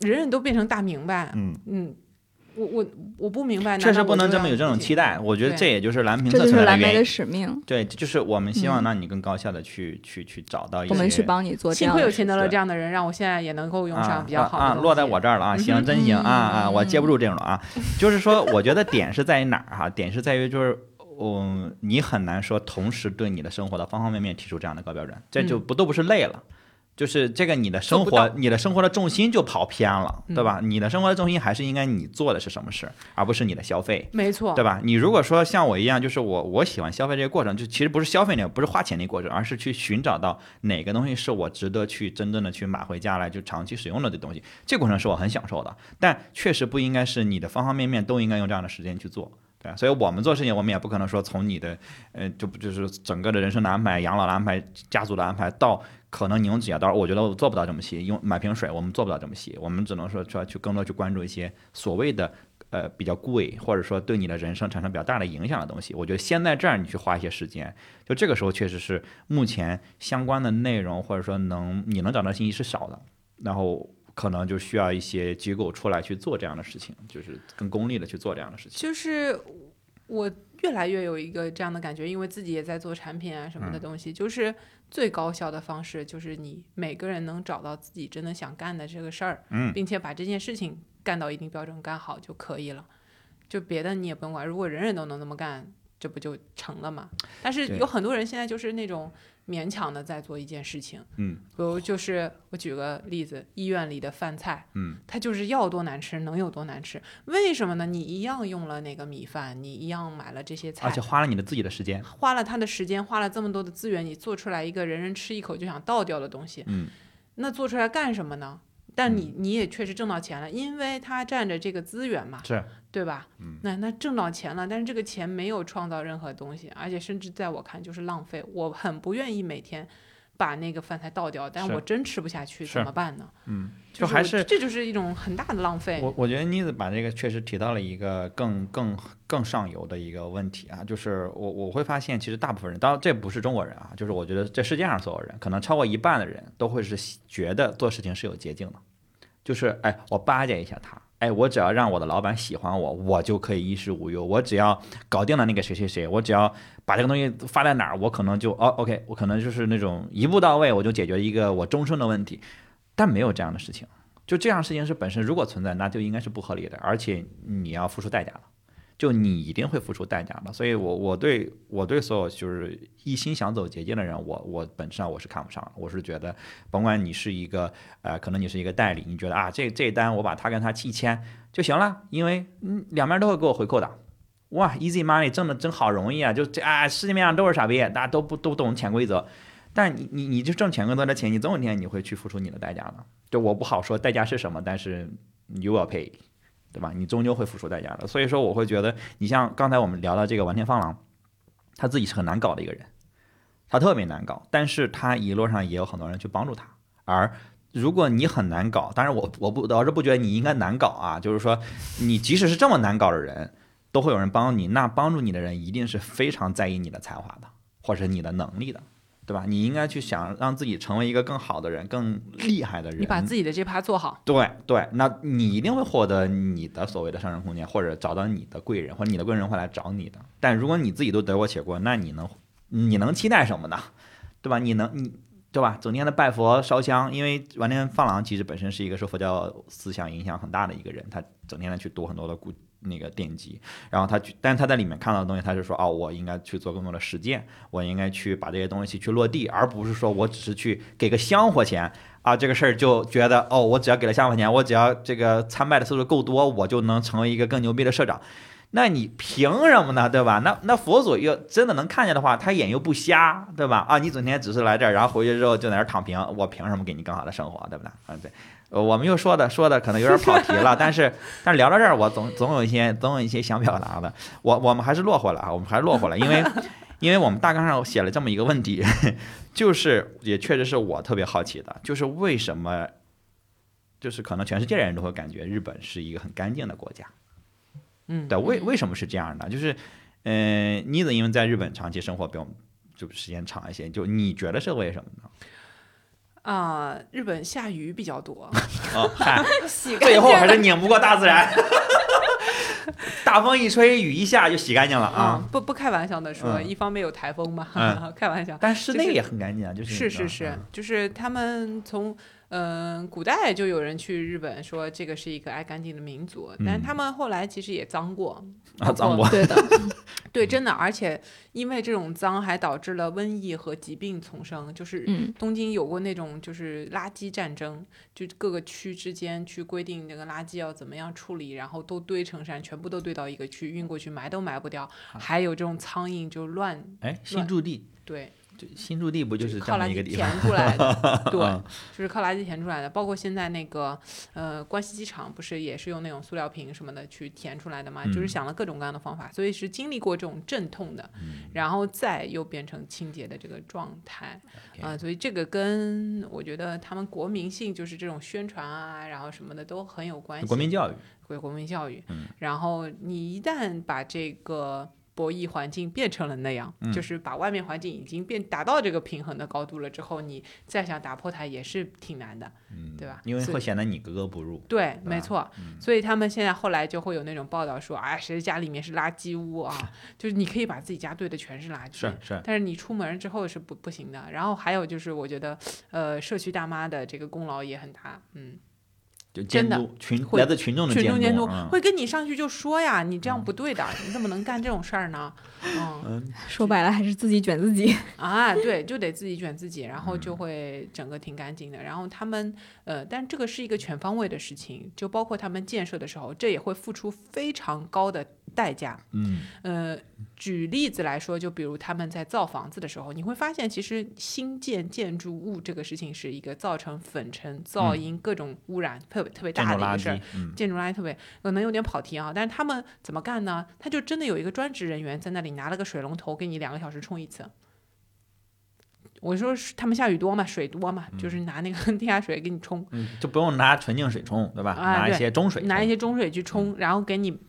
人人都变成大明白。嗯，嗯，我我我不明白，确实不能这么有这种期待。我觉得这也就是蓝屏这测就是蓝莓的出来的原因。使命。对，就是我们希望嗯让你更高效的去、去去找到一些。我们去帮你做幸亏有钱德勒这样的人，让我现在也能够用啊上比较好的啊落在我这儿了啊！行，真行啊啊！嗯我接不住这种了啊。就是说，我觉得点是在于哪儿哈？点是在于就是。嗯，你很难说同时对你的生活的方方面面提出这样的高标准，这就不都不是累了，就是这个你的生活，你的生活的重心就跑偏了，嗯对吧？你的生活的重心还是应该你做的是什么事，而不是你的消费。没错，对吧？你如果说像我一样，就是我我喜欢消费这个过程，就其实不是消费那个，不是花钱那个过程，而是去寻找到哪个东西是我值得去真正的去买回家来就长期使用的这东西，这个过程是我很享受的。但确实不应该是你的方方面面都应该用这样的时间去做。对啊，所以我们做事情，我们也不可能说从你的，呃，就不就是整个的人生的安排、养老的安排、家族的安排，到可能你用指甲刀，我觉得我做不到这么细，用买瓶水，我们做不到这么细，我们只能说说去更多去关注一些所谓的呃比较贵，或者说对你的人生产生比较大的影响的东西。我觉得先在这儿你去花一些时间，就这个时候确实是目前相关的内容或者说能你能找到信息是少的，然后可能就需要一些机构出来去做这样的事情，就是更功利的去做这样的事情。就是我越来越有一个这样的感觉，因为自己也在做产品啊什么的东西，就是最高效的方式就是你每个人能找到自己真的想干的这个事儿，嗯并且把这件事情干到一定标准干好就可以了，就别的你也不用管。如果人人都能那么干，这不就成了嘛？但是有很多人现在就是那种勉强的在做一件事情，嗯比如就是我举个例子，医院里的饭菜，嗯，它就是要多难吃能有多难吃。为什么呢？你一样用了那个米饭，你一样买了这些菜而且，花了你的自己的时间。花了他的时间，花了这么多的资源，你做出来一个人人吃一口就想倒掉的东西，嗯那做出来干什么呢？但你你也确实挣到钱了，因为他占着这个资源嘛，是，对吧？嗯那那挣到钱了，但是这个钱没有创造任何东西，而且甚至在我看就是浪费。我很不愿意每天把那个饭菜倒掉，但是我真吃不下去怎么办呢？嗯，就还是这就是一种很大的浪费。我我觉得妮子把这个确实提到了一个更更更上游的一个问题啊，就是我我会发现，其实大部分人，当然这不是中国人啊，就是我觉得这世界上所有人，可能超过一半的人都会是觉得做事情是有捷径的，就是哎，我巴结一下他，哎，我只要让我的老板喜欢我，我就可以衣食无忧，我只要搞定了那个谁谁谁，我只要把这个东西发在哪儿，我可能就哦，OK，我可能就是那种一步到位，我就解决一个我终身的问题，但没有这样的事情。就这样事情是本身如果存在，那就应该是不合理的，而且你要付出代价了，就你一定会付出代价的。所以我我对我对所有就是一心想走捷径的人，我我本质上我是看不上。我是觉得，甭管你是一个呃，可能你是一个代理，你觉得啊这这单我把他跟他一签就行了，因为嗯两边都会给我回扣的。哇，easy money 挣的真好容易啊！就这啊，世界面上都是傻逼，大家都不都懂潜规则。但你你你就挣潜规则的钱，你总有一天你会去付出你的代价的。就我不好说代价是什么，但是 you will pay，对吧？你终究会付出代价的。所以说，我会觉得你像刚才我们聊到这个完田放郎，他自己是很难搞的一个人，他特别难搞，但是他一路上也有很多人去帮助他。而如果你很难搞，当然我我不我是不觉得你应该难搞啊，就是说你即使是这么难搞的人，都会有人帮你，那帮助你的人一定是非常在意你的才华的，或者你的能力的。对吧？你应该去想让自己成为一个更好的人、更厉害的人。你把自己的这趴做好，对对，那你一定会获得你的所谓的上升空间，或者找到你的贵人，或者你的贵人会来找你的。但如果你自己都得过且过，那你能你能期待什么呢？对吧？你能你对吧？整天的拜佛烧香，因为完田放郎其实本身是一个受佛教思想影响很大的一个人，他整天的去读很多的古那个典籍，然后他去，但是他在里面看到的东西，他就说哦，我应该去做更多的实践，我应该去把这些东西去落地，而不是说我只是去给个香火钱啊，这个事儿就觉得哦，我只要给了香火钱，我只要这个参拜的次数够多，我就能成为一个更牛逼的社长。那你凭什么呢？对吧？那那佛祖又真的能看见的话，他眼又不瞎，对吧？啊，你整天只是来这儿，然后回去之后就在那儿躺平，我凭什么给你更好的生活，对不对？啊，对，我们又说的说的可能有点跑题了，但是 但是聊到这儿，我总总有一些总有一些想表达的，我我们还是落回来啊，我们还是落回来，因为 因为我们大纲上写了这么一个问题，就是也确实是我特别好奇的，就是为什么，就是可能全世界人都会感觉日本是一个很干净的国家。嗯，对，为为什么是这样的？就是，嗯、妮子因为在日本长期生活比我们就时间长一些，就你觉得是为什么呢？啊、日本下雨比较多，哦，嗨，最后还是拧不过大自然，大风一吹，雨一下就洗干净了啊啊。，不不开玩笑的说，嗯一方面有台风嘛，嗯开玩笑。但室内也很干净啊，就是是是是，就是他们从嗯、呃古代就有人去日本说这个是一个爱干净的民族，但他们后来其实也脏过，嗯啊，脏过，对的，对，真的，而且因为这种脏还导致了瘟疫和疾病丛生，就是嗯。东京有过那种就是垃圾战争，就各个区之间去规定那个垃圾要怎么样处理，然后都堆成山，全部都堆到一个区，运过去埋都埋不掉，还有这种苍蝇就乱哎，新驻地，对，就新驻地不就是这靠垃圾么一个地方？填出来的，对嗯，就是靠垃圾填出来的。包括现在那个呃关西机场不是也是用那种塑料瓶什么的去填出来的嘛，就是嗯想了各种各样的方法，所以是经历过这种阵痛的，然后再又变成清洁的这个状态啊、所以这个跟我觉得他们国民性就是这种宣传啊，然后什么的都很有关系。国民教育，对国民教育，嗯然后你一旦把这个博弈环境变成了那样，嗯就是把外面环境已经变达到这个平衡的高度了之后，你再想打破它也是挺难的，嗯，对吧因为会显得你格格不入。对，没错。嗯所以他们现在后来就会有那种报道说，哎，谁家里面是垃圾屋啊？就是你可以把自己家堆的全是垃圾，是是，但是你出门之后是不不行的。然后还有就是，我觉得，呃，社区大妈的这个功劳也很大，嗯。就监真的督群会来自群众的群众监督嗯会跟你上去就说呀，你这样不对的，你怎么能干这种事儿呢？嗯 说白了还是自己卷自己。啊，对，就得自己卷自己，然后嗯就会整个挺干净的。然后他们呃，但这个是一个全方位的事情，就包括他们建设的时候，这也会付出非常高的代价。嗯呃，举例子来说，就比如他们在造房子的时候，你会发现，其实新建建筑物这个事情是一个造成粉尘、噪音、各种污染特别特别大的一个事儿建筑垃圾特别可能有点跑题啊，但是他们怎么干呢？他就真的有一个专职人员在那里拿了个水龙头，给你两个小时冲一次。我说是他们下雨多嘛，水多嘛，就是拿那个 地下水给你冲，嗯，就不用拿纯净水冲，对吧？啊拿一些中水，拿一些中水去冲，然后给你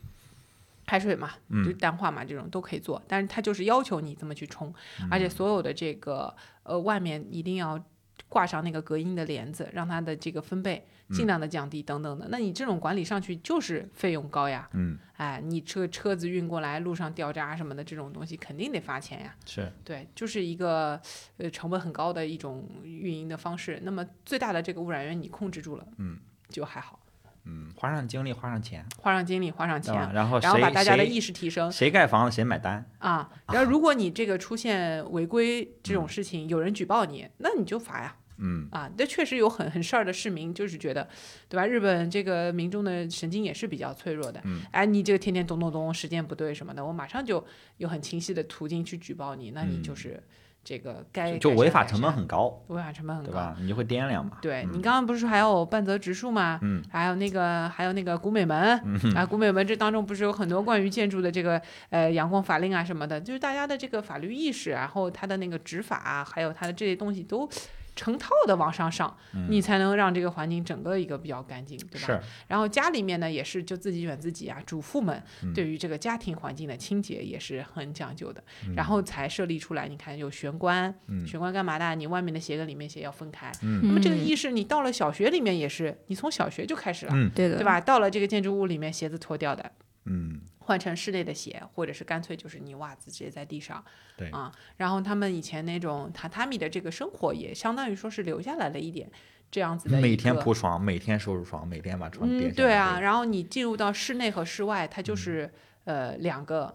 排水嘛，嗯就淡化嘛，这种都可以做。但是他就是要求你这么去冲，而且所有的这个呃外面一定要挂上那个隔音的帘子，让它的这个分贝尽量的降低等等的。那你这种管理上去就是费用高呀，嗯，哎，你车车子运过来路上掉渣什么的这种东西肯定得罚钱呀。是对，就是一个呃成本很高的一种运营的方式。那么最大的这个污染源你控制住了，嗯，就还好，嗯，花上精力，花上钱，花上精力，花上？钱。然后然后把大家的意识提升谁盖房子谁买单，啊，然后如果你这个出现违规这嗯种事情，有人举报你，那你就罚呀，嗯啊，这确实有很很事儿的市民，就是觉得，对吧？日本这个民众的神经也是比较脆弱的，嗯，哎，你这个天天咚咚咚，时间不对什么的，我马上就有很清晰的途径去举报你，那你就嗯是这个该就违法成本很高，违法成本很高。对吧？你就会掂量嘛，对你嗯刚刚不是说还有半泽直树吗？嗯，还有那个还有那个古美门，嗯啊，古美门这当中不是有很多关于建筑的这个呃阳光法令啊什么的，就是大家的这个法律意识，然后他的那个执法啊，还有他的这些东西都成套的往上上，你才能让这个环境整个一个比较干净，对吧？是，然后家里面呢也是就自己选自己啊，主妇们嗯对于这个家庭环境的清洁也是很讲究的，嗯然后才设立出来。你看有玄关，嗯玄关干嘛的？你外面的鞋跟里面鞋要分开。嗯那么这个意识，你到了小学里面也是，你从小学就开始了，嗯对的，对？吧？到了这个建筑物里面，鞋子脱掉的，嗯，换成室内的鞋，或者是干脆就是你袜子直接在地上。对。啊，然后他们以前那种榻榻米的这个生活，也相当于说是留下来了一点这样子的每天铺床，每天收拾床，每天把床叠嗯，对啊，，然后你进入到室内和室外，它就是、呃两个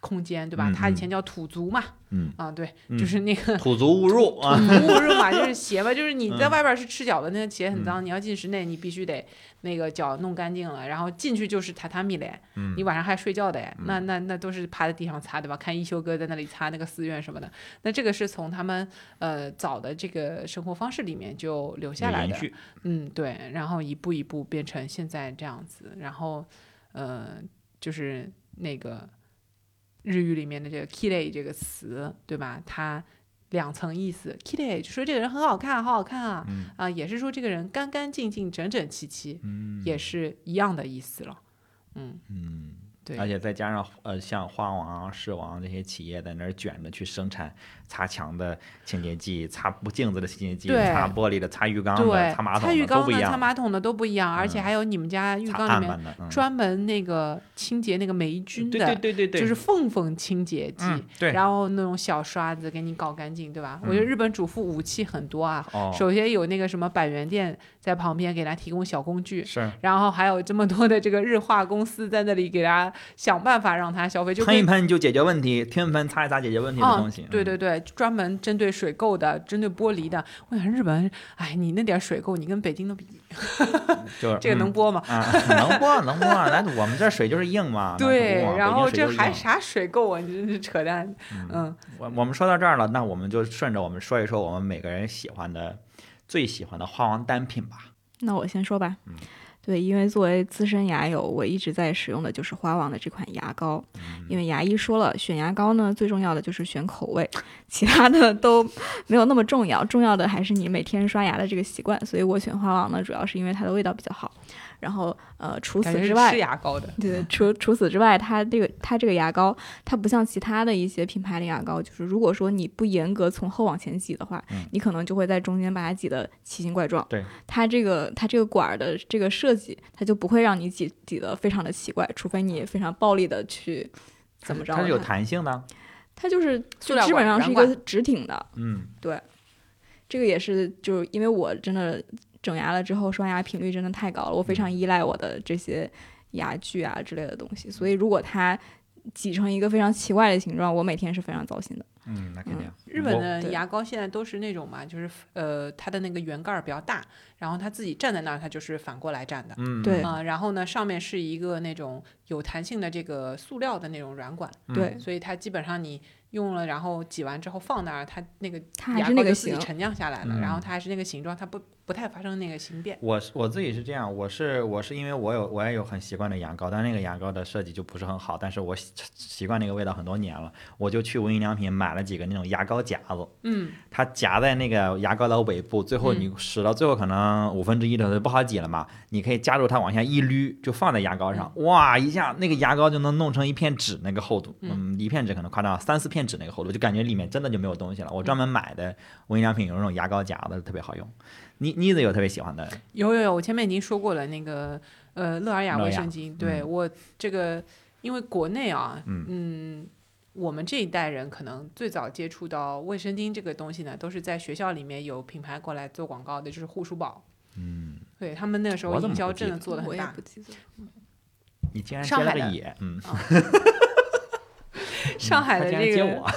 空间，对吧？它以前叫土族嘛，嗯，啊，对，嗯。就是那个土族误入啊，土族误入嘛，就是鞋嘛，就是你在嗯。外边是赤脚的，那个鞋很脏，你要进室内，你必须得那个脚弄干净了，然后进去就是榻榻米嘞，嗯。你晚上还睡觉的哎，那那那都是趴在地上擦，对吧？看一休哥在那里擦那个寺院什么的，那这个是从他们呃早的这个生活方式里面就留下来的，嗯，对，然后一步一步变成现在这样子，然后，呃，就是那个日语里面的这个 “kirei” 这个词，对吧？它两层意思，“kirei” 就说这个人很好看，好好看啊，嗯啊，也是说这个人干干净净、整整齐齐，嗯也是一样的意思了。嗯，嗯。对，而且再加上呃，像花王、狮王这些企业在那儿卷着去生产擦墙的清洁剂、擦不镜子的清洁剂、擦玻璃的、擦浴缸的、对，擦马桶浴缸的、都不一样，擦马桶的都不一样，而且嗯还有你们家浴缸里面专门那个清洁那个霉菌的，对对对对，就是缝缝清洁剂。嗯对，然后那种小刷子给你搞干净，对吧？我觉得嗯日本主妇武器很多啊。哦首先有那个什么百元店在旁边给他提供小工具，是然后还有这么多的这个日化公司在那里给他想办法让他消费，就喷一跟喷就解决问题，添喷擦一擦解决问题的哦东西。，嗯对对对，专门针对水垢的，针对玻璃的。我想日本，哎，你那点水垢，你跟北京的比，就是这个能嗯播吗？啊，能播能播，咱我们这水就是硬嘛。对，然后这还啥水垢啊？你真是扯淡。嗯，嗯，我我们说到这儿了，那我们就顺着我们说一说我们每个人喜欢的、最喜欢的花王单品吧。那我先说吧。嗯对，因为作为资深牙友，我一直在使用的就是花王的这款牙膏。嗯因为牙医说了，选牙膏呢，最重要的就是选口味，其他的都没有那么重要，重要的还是你每天刷牙的这个习惯。所以我选花王呢，主要是因为它的味道比较好。然后呃，除此之外是，牙膏的。对，除除此之外，它这个它这个牙膏，它不像其他的一些品牌的牙膏，就是如果说你不严格从后往前挤的话，嗯你可能就会在中间把它挤得奇形怪状。对，它这个它这个管儿的这个设计，它就不会让你挤挤得非常的奇怪，除非你非常暴力的去怎么着它是有弹性的。它就是就基本上是一个直挺的。嗯，对这个也是，就是因为我真的整牙了之后，刷牙频率真的太高了，我非常依赖我的这些牙具啊之类的东西，所以如果它挤成一个非常奇怪的形状，我每天是非常糟心的。嗯，那肯定。日本的牙膏现在都是那种嘛，就是呃，它的那个圆盖儿比较大，然后它自己站在那儿，它就是反过来站的。嗯，对啊、然后呢，上面是一个那种有弹性的这个塑料的那种软管，嗯对，所以它基本上你用了，然后挤完之后放那儿，它那个它还牙是那个形膏就自己。沉降下来了，嗯然后它还是那个形状，它不不太发生那个形变。我是我自己是这样，我是我是因为我有我也有很习惯的牙膏，但那个牙膏的设计就不是很好，但是我习习惯那个味道很多年了，我就去无印良品买了几个那种牙膏夹子，嗯，它夹在那个牙膏的尾部，最后你使到最后可能五分之一的时候不好挤了嘛，你可以夹住它往下一捋，就放在牙膏上，哇，一下那个牙膏就能弄成一片纸那个厚度，嗯，一片纸可能夸张，三四片纸那个厚度，就感觉里面真的就没有东西了。我专门买的无印良品有那种牙膏夹子，特别好用。妮妮子有特别喜欢的，有有有，我前面已经说过了，那个呃乐尔雅卫生巾，对、嗯我这个，因为国内啊，嗯我们这一代人可能最早接触到卫生巾这个东西呢，都是在学校里面有品牌过来做广告的，就是护舒宝。嗯，对他们那个时候我怎么营销真的做的很大不，记得。你竟然接了 上海的个野，嗯，上海的他竟然这个接我，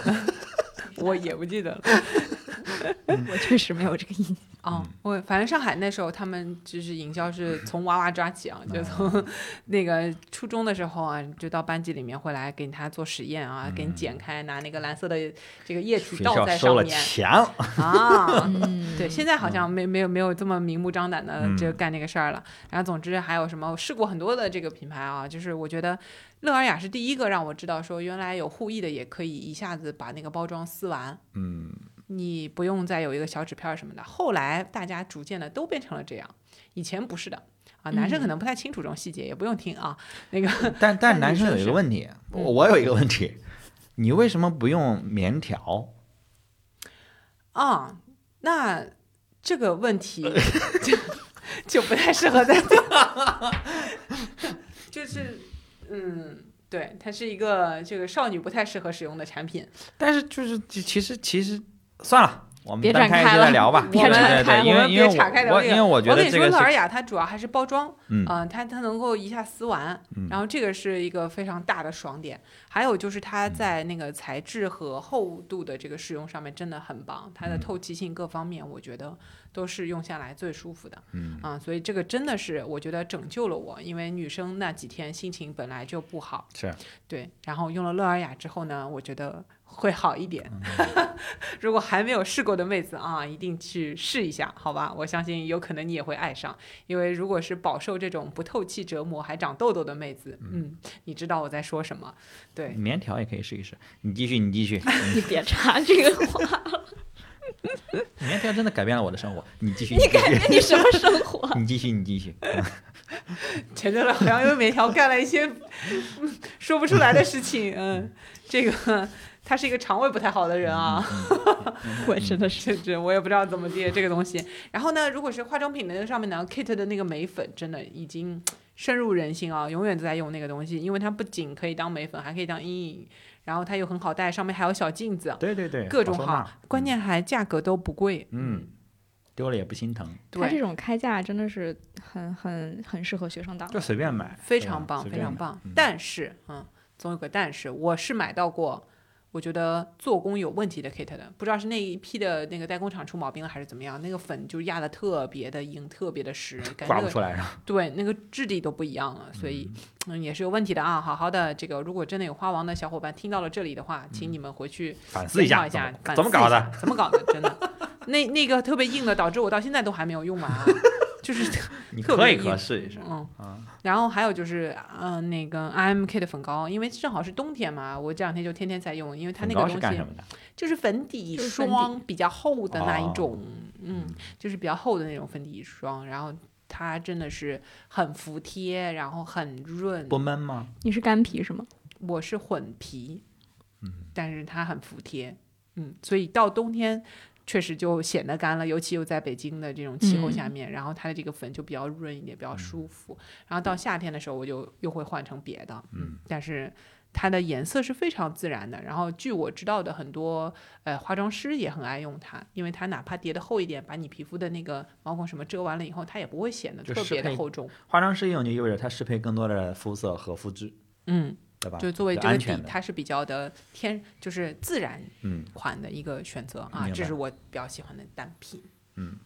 我也不记得了。我确实没有这个印象。哦，我反正上海那时候他们就是营销是 从娃娃抓起啊，嗯。就从那个初中的时候啊，就到班级里面会来给他做实验啊，给你剪开，拿那个蓝色的这个液体倒校收了在上面。钱，啊。嗯，对，现在好像没没有没有这么明目张胆的嗯。就干这个事儿了。然后总之还有什么，我试过很多的这个品牌啊，就是我觉得乐尔雅是第一个让我知道说原来有护翼的也可以一下子把那个包装撕完，嗯，你不用再有一个小纸片什么的。后来大家逐渐的都变成了这样，以前不是的。啊，男生可能不太清楚这种细节，也不用听啊。那个 但但但男生有一个问题，嗯我我有一个问题，你为什么不用棉条？啊，那这个问题就就不太适合在这，就是嗯，对，它是一个这个少女不太适合使用的产品。但是就是其其实其实算了，我们别单开展开了再聊吧。别对展开对对，因我们为因为别岔开聊这个我因为我觉我跟你说，得这个是乐尔雅它主要还是包装，嗯呃它它能够一下撕完，嗯然后这个是一个非常大的爽点。还有就是它嗯在那个材质和厚度的这个使用上面真的很棒，它的嗯透气性各方面我觉得都是用下来最舒服的。嗯啊，所以这个真的是我觉得拯救了我，因为女生那几天心情本来就不好，是对，然后用了乐尔雅之后呢，我觉得会好一点。嗯 如果还没有试过的妹子啊，一定去试一下，好吧？我相信有可能你也会爱上，因为如果是饱受这种不透气折磨还长痘痘的妹子，嗯，你知道我在说什么？对，棉条也可以试一试。你继续，你继续。你别插这个话，棉条真的改变了我的生活。你继续，你改变你什么生活？你继续，你继续。前阵子好像因为棉条干了一些嗯说不出来的事情，嗯，这个他是一个肠胃不太好的人啊。我真的是我也不知道怎么接这个东西。然后呢，如果是化妆品的那上面呢，Kate 的那个眉粉真的已经深入人心啊，永远都在用那个东西，因为它不仅可以当眉粉，还可以当阴影，然后它又很好带，上面还有小镜子，对对对，各种好，关键还价格都不贵。嗯，丢了也不心疼，对，它这种开价真的是很很很适合学生党就。随便买，非常棒，非常棒。嗯但是，嗯，总有个但是，我是买到过。我觉得做工有问题的 Kate 的，不知道是那一批的那个代工厂出毛病了还是怎么样，那个粉就压的特别的硬，特别的实，感觉那个刮不出来是吧？对，那个质地都不一样了，所以嗯也是有问题的啊。好好的，这个如果真的有花王的小伙伴听到了这里的话，请你们回去反思一下，反思一下怎么搞的？？怎么搞的？真的，那那个特别硬的，导致我到现在都还没有用完啊，就是 你可以可试一试。嗯啊，然后还有就是，嗯、那个 IMK 的粉膏，因为正好是冬天嘛，我这两天就天天在用，因为它那个东西是干什么的？就是粉底霜比较厚的那一哦种，嗯，就是比较厚的那种粉底霜，然后它真的是很服帖，然后很润。不闷吗？你是干皮是吗？我是混皮，嗯，但是它很服帖，嗯，所以到冬天确实就显得干了，尤其又在北京的这种气候下嗯面，然后它的这个粉就比较润一点，比较舒服。然后到夏天的时候，我就又会换成别的，嗯，但是它的颜色是非常自然的。然后据我知道的，很多呃化妆师也很爱用它，因为它哪怕叠的厚一点，把你皮肤的那个毛孔什么遮完了以后，它也不会显得特别的厚重。化妆师用就意味着它适配更多的肤色和肤质，嗯，对吧？就作为这个底它是比较的天，就是自然嗯。款的一个选择啊，这是我比较喜欢的单品。嗯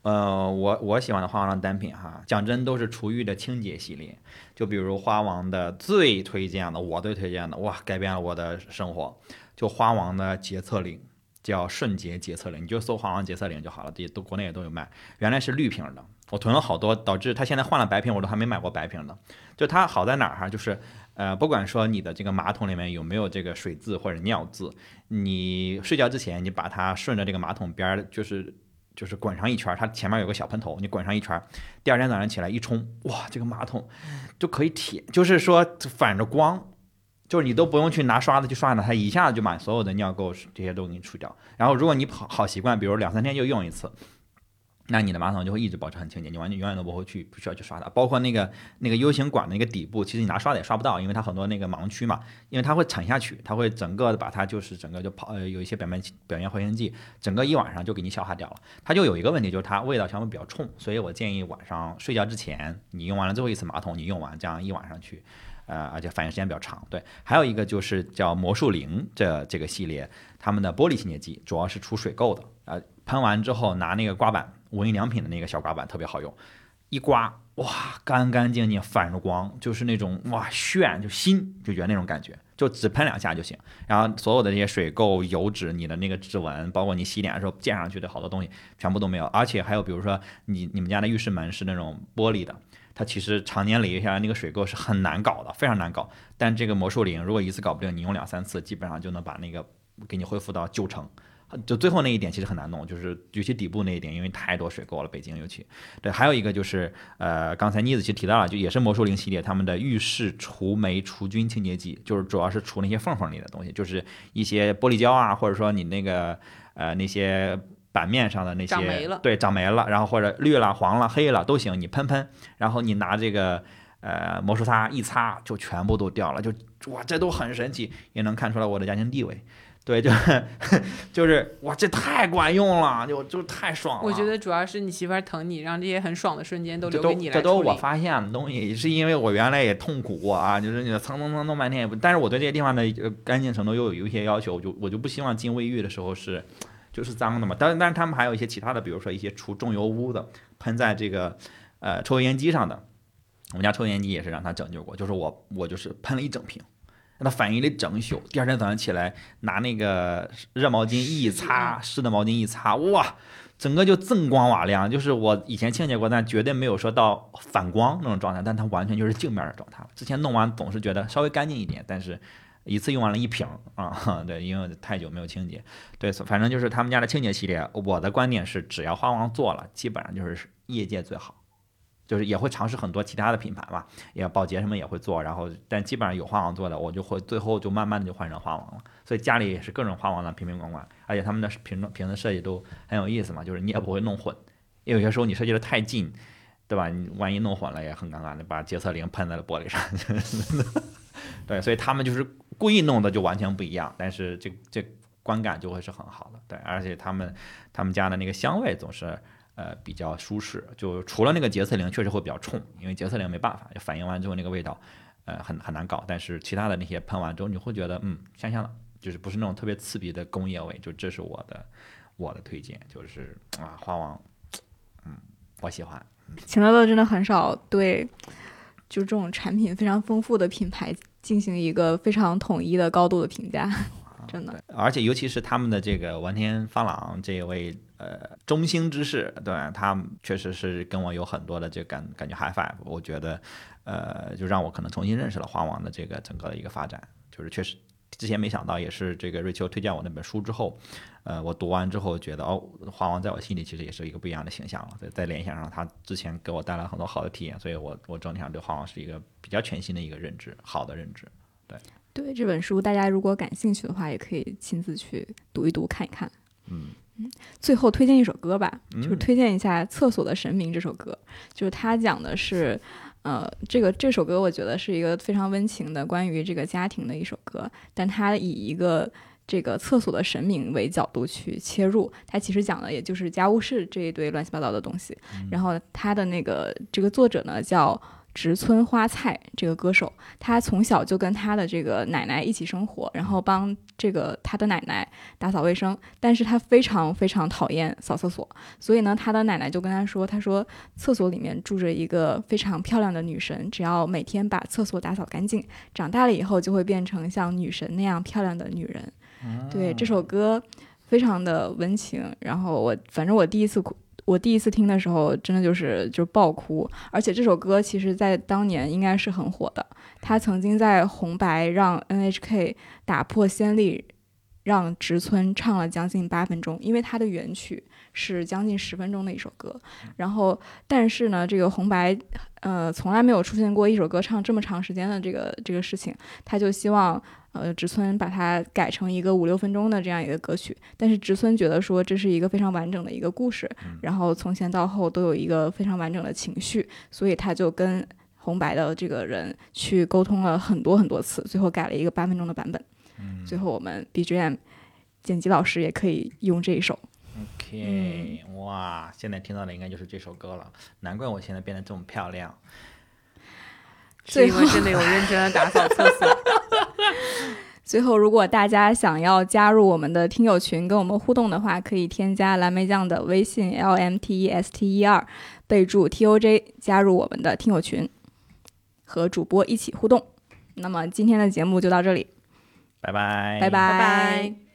呃，我我喜欢的花王的单品哈，讲真都是厨艺的清洁系列，就比如花王的最推荐的，我最推荐的，哇，改变了我的生活，就花王的洁厕灵，叫瞬洁洁厕灵，你就搜花王洁厕灵就好了，这都国内也都有卖，原来是绿瓶的，我囤了好多，导致它现在换了白瓶，我都还没买过白瓶的。就它好在哪儿哈，就是呃，不管说你的这个马桶里面有没有这个水渍或者尿渍，你睡觉之前你把它顺着这个马桶边儿，就是就是滚上一圈儿，它前面有个小喷头，你滚上一圈儿，第二天早上起来一冲，哇，这个马桶就可以舔，就是说反着光，就是你都不用去拿刷子去刷它，它一下子就把所有的尿垢这些都给你除掉。然后如果你好好习惯，比如两三天就用一次。那你的马桶就会一直保持很清洁，你完全永远都不会去不需要去刷它。包括那个那个 U 型管的那个底部，其实你拿刷子也刷不到，因为它很多那个盲区嘛，因为它会沉下去，它会整个把它就是整个就跑呃有一些表面表面活性剂，整个一晚上就给你消化掉了。它就有一个问题，就是它味道相对比较冲，所以我建议晚上睡觉之前，你用完了最后一次马桶，你用完这样一晚上去，呃，而且反应时间比较长。对，还有一个就是叫魔术灵这这个系列，他们的玻璃清洁剂主要是除水垢的，呃，喷完之后拿那个刮板，无印良品的那个小刮板特别好用，一刮哇干干净净，反着光，就是那种哇炫就新，就觉得那种感觉。就只喷两下就行，然后所有的这些水垢、油脂、你的那个指纹，包括你洗脸的时候溅上去的好多东西，全部都没有。而且还有，比如说你你们家的浴室门是那种玻璃的，它其实常年累积下来那个水垢是很难搞的，非常难搞。但这个魔术灵如果一次搞不定，你用两三次，基本上就能把那个给你恢复到九成。就最后那一点其实很难弄，就是尤其底部那一点，因为太多水垢了，北京尤其。对，还有一个就是呃，刚才妮子其实提到了，就也是魔术灵系列他们的浴室除霉除菌清洁剂，就是主要是除那些缝缝里的东西，就是一些玻璃胶啊，或者说你那个呃那些板面上的那些长霉了对，长霉了，然后或者绿了、黄了、黑了都行，你喷喷，然后你拿这个呃魔术擦一擦就全部都掉了，就哇这都很神奇，也能看出来我的家庭地位。对，就就是哇，这太管用了，就就太爽了。我觉得主要是你媳妇儿疼你，让这些很爽的瞬间都留给你来这都我发现的东西，是因为我原来也痛苦过啊，就是你蹭蹭蹭弄半天也不，但是我对这些地方的呃干净程度又有有一些要求，我就我就不希望进卫浴的时候是就是脏的嘛。但是但是他们还有一些其他的，比如说一些除重油污的，喷在这个呃抽油烟机上的。我们家抽油烟机也是让他拯救过，就是我我就是喷了一整瓶。让他反应了整宿，第二天早上起来拿那个热毛巾一擦，湿的毛巾一擦，哇，整个就锃光瓦亮。就是我以前清洁过，但绝对没有说到反光那种状态，但它完全就是镜面的状态了。之前弄完总是觉得稍微干净一点，但是一次用完了一瓶啊，对，因为太久没有清洁。对，反正就是他们家的清洁系列，我的观点是，只要花王做了，基本上就是业界最好。就是也会尝试很多其他的品牌嘛，也保洁什么也会做，然后但基本上有花王做的，我就会最后就慢慢的就换成花王了。所以家里也是各种花王的瓶瓶罐罐，而且他们的瓶瓶子设计都很有意思嘛，就是你也不会弄混，因为有些时候你设计的太近，对吧？你万一弄混了也很尴尬，你把洁厕灵喷在了玻璃上，对，所以他们就是故意弄的就完全不一样，但是这这观感就会是很好的，对，而且他们他们家的那个香味总是。呃，比较舒适，就除了那个洁厕灵确实会比较冲，因为洁厕灵没办法，反应完之后那个味道，呃，很很难搞。但是其他的那些喷完之后，你会觉得嗯香香的，就是不是那种特别刺鼻的工业味。就这是我的我的推荐，就是啊花王，嗯，我喜欢。秦乐乐真的很少对就这种产品非常丰富的品牌进行一个非常统一的高度的评价，真的。而且尤其是他们的这个完田芳朗这位。呃，中兴之士，对他确实是跟我有很多的这感感觉 high five，我觉得，呃，就让我可能重新认识了花王的这个整个的一个发展，就是确实之前没想到，也是这个瑞秋推荐我那本书之后，呃，我读完之后觉得哦，花王在我心里其实也是一个不一样的形象了，在在联想上，他之前给我带来很多好的体验，所以我我整体上对花王是一个比较全新的一个认知，好的认知，对对这本书，大家如果感兴趣的话，也可以亲自去读一读看一看，嗯嗯。最后推荐一首歌吧，就是推荐一下《厕所的神明》这首歌。就是它讲的是，呃，这个这首歌我觉得是一个非常温情的关于这个家庭的一首歌，但它以一个这个厕所的神明为角度去切入，它其实讲的也就是家务事这一堆乱七八糟的东西。然后它的那个这个作者呢叫。植村花菜这个歌手，他从小就跟他的这个奶奶一起生活，然后帮这个他的奶奶打扫卫生。但是他非常非常讨厌扫厕所，所以呢，他的奶奶就跟他说：“他说厕所里面住着一个非常漂亮的女神，只要每天把厕所打扫干净，长大了以后就会变成像女神那样漂亮的女人。”对这首歌非常的温情，然后我反正我第一次哭。我第一次听的时候，真的就是就爆哭，而且这首歌其实在当年应该是很火的。他曾经在红白让 NHK 打破先例，让植村唱了将近八分钟，因为他的原曲是将近十分钟的一首歌。然后，但是呢，这个红白呃从来没有出现过一首歌唱这么长时间的这个这个事情，他就希望。呃，植村把它改成一个五六分钟的这样一个歌曲，但是植村觉得说这是一个非常完整的一个故事，然后从前到后都有一个非常完整的情绪，所以他就跟红白的这个人去沟通了很多很多次，最后改了一个八分钟的版本。最后我们 BGM 剪辑老师也可以用这一首。OK，哇，现在听到的应该就是这首歌了，难怪我现在变得这么漂亮。是因为真的有认真的打扫厕所。最后，如果大家想要加入我们的听友群，跟我们互动的话，可以添加蓝莓酱的微信 l m t e s t e r，备注 t o j，加入我们的听友群，和主播一起互动。那么今天的节目就到这里，拜拜，拜拜拜。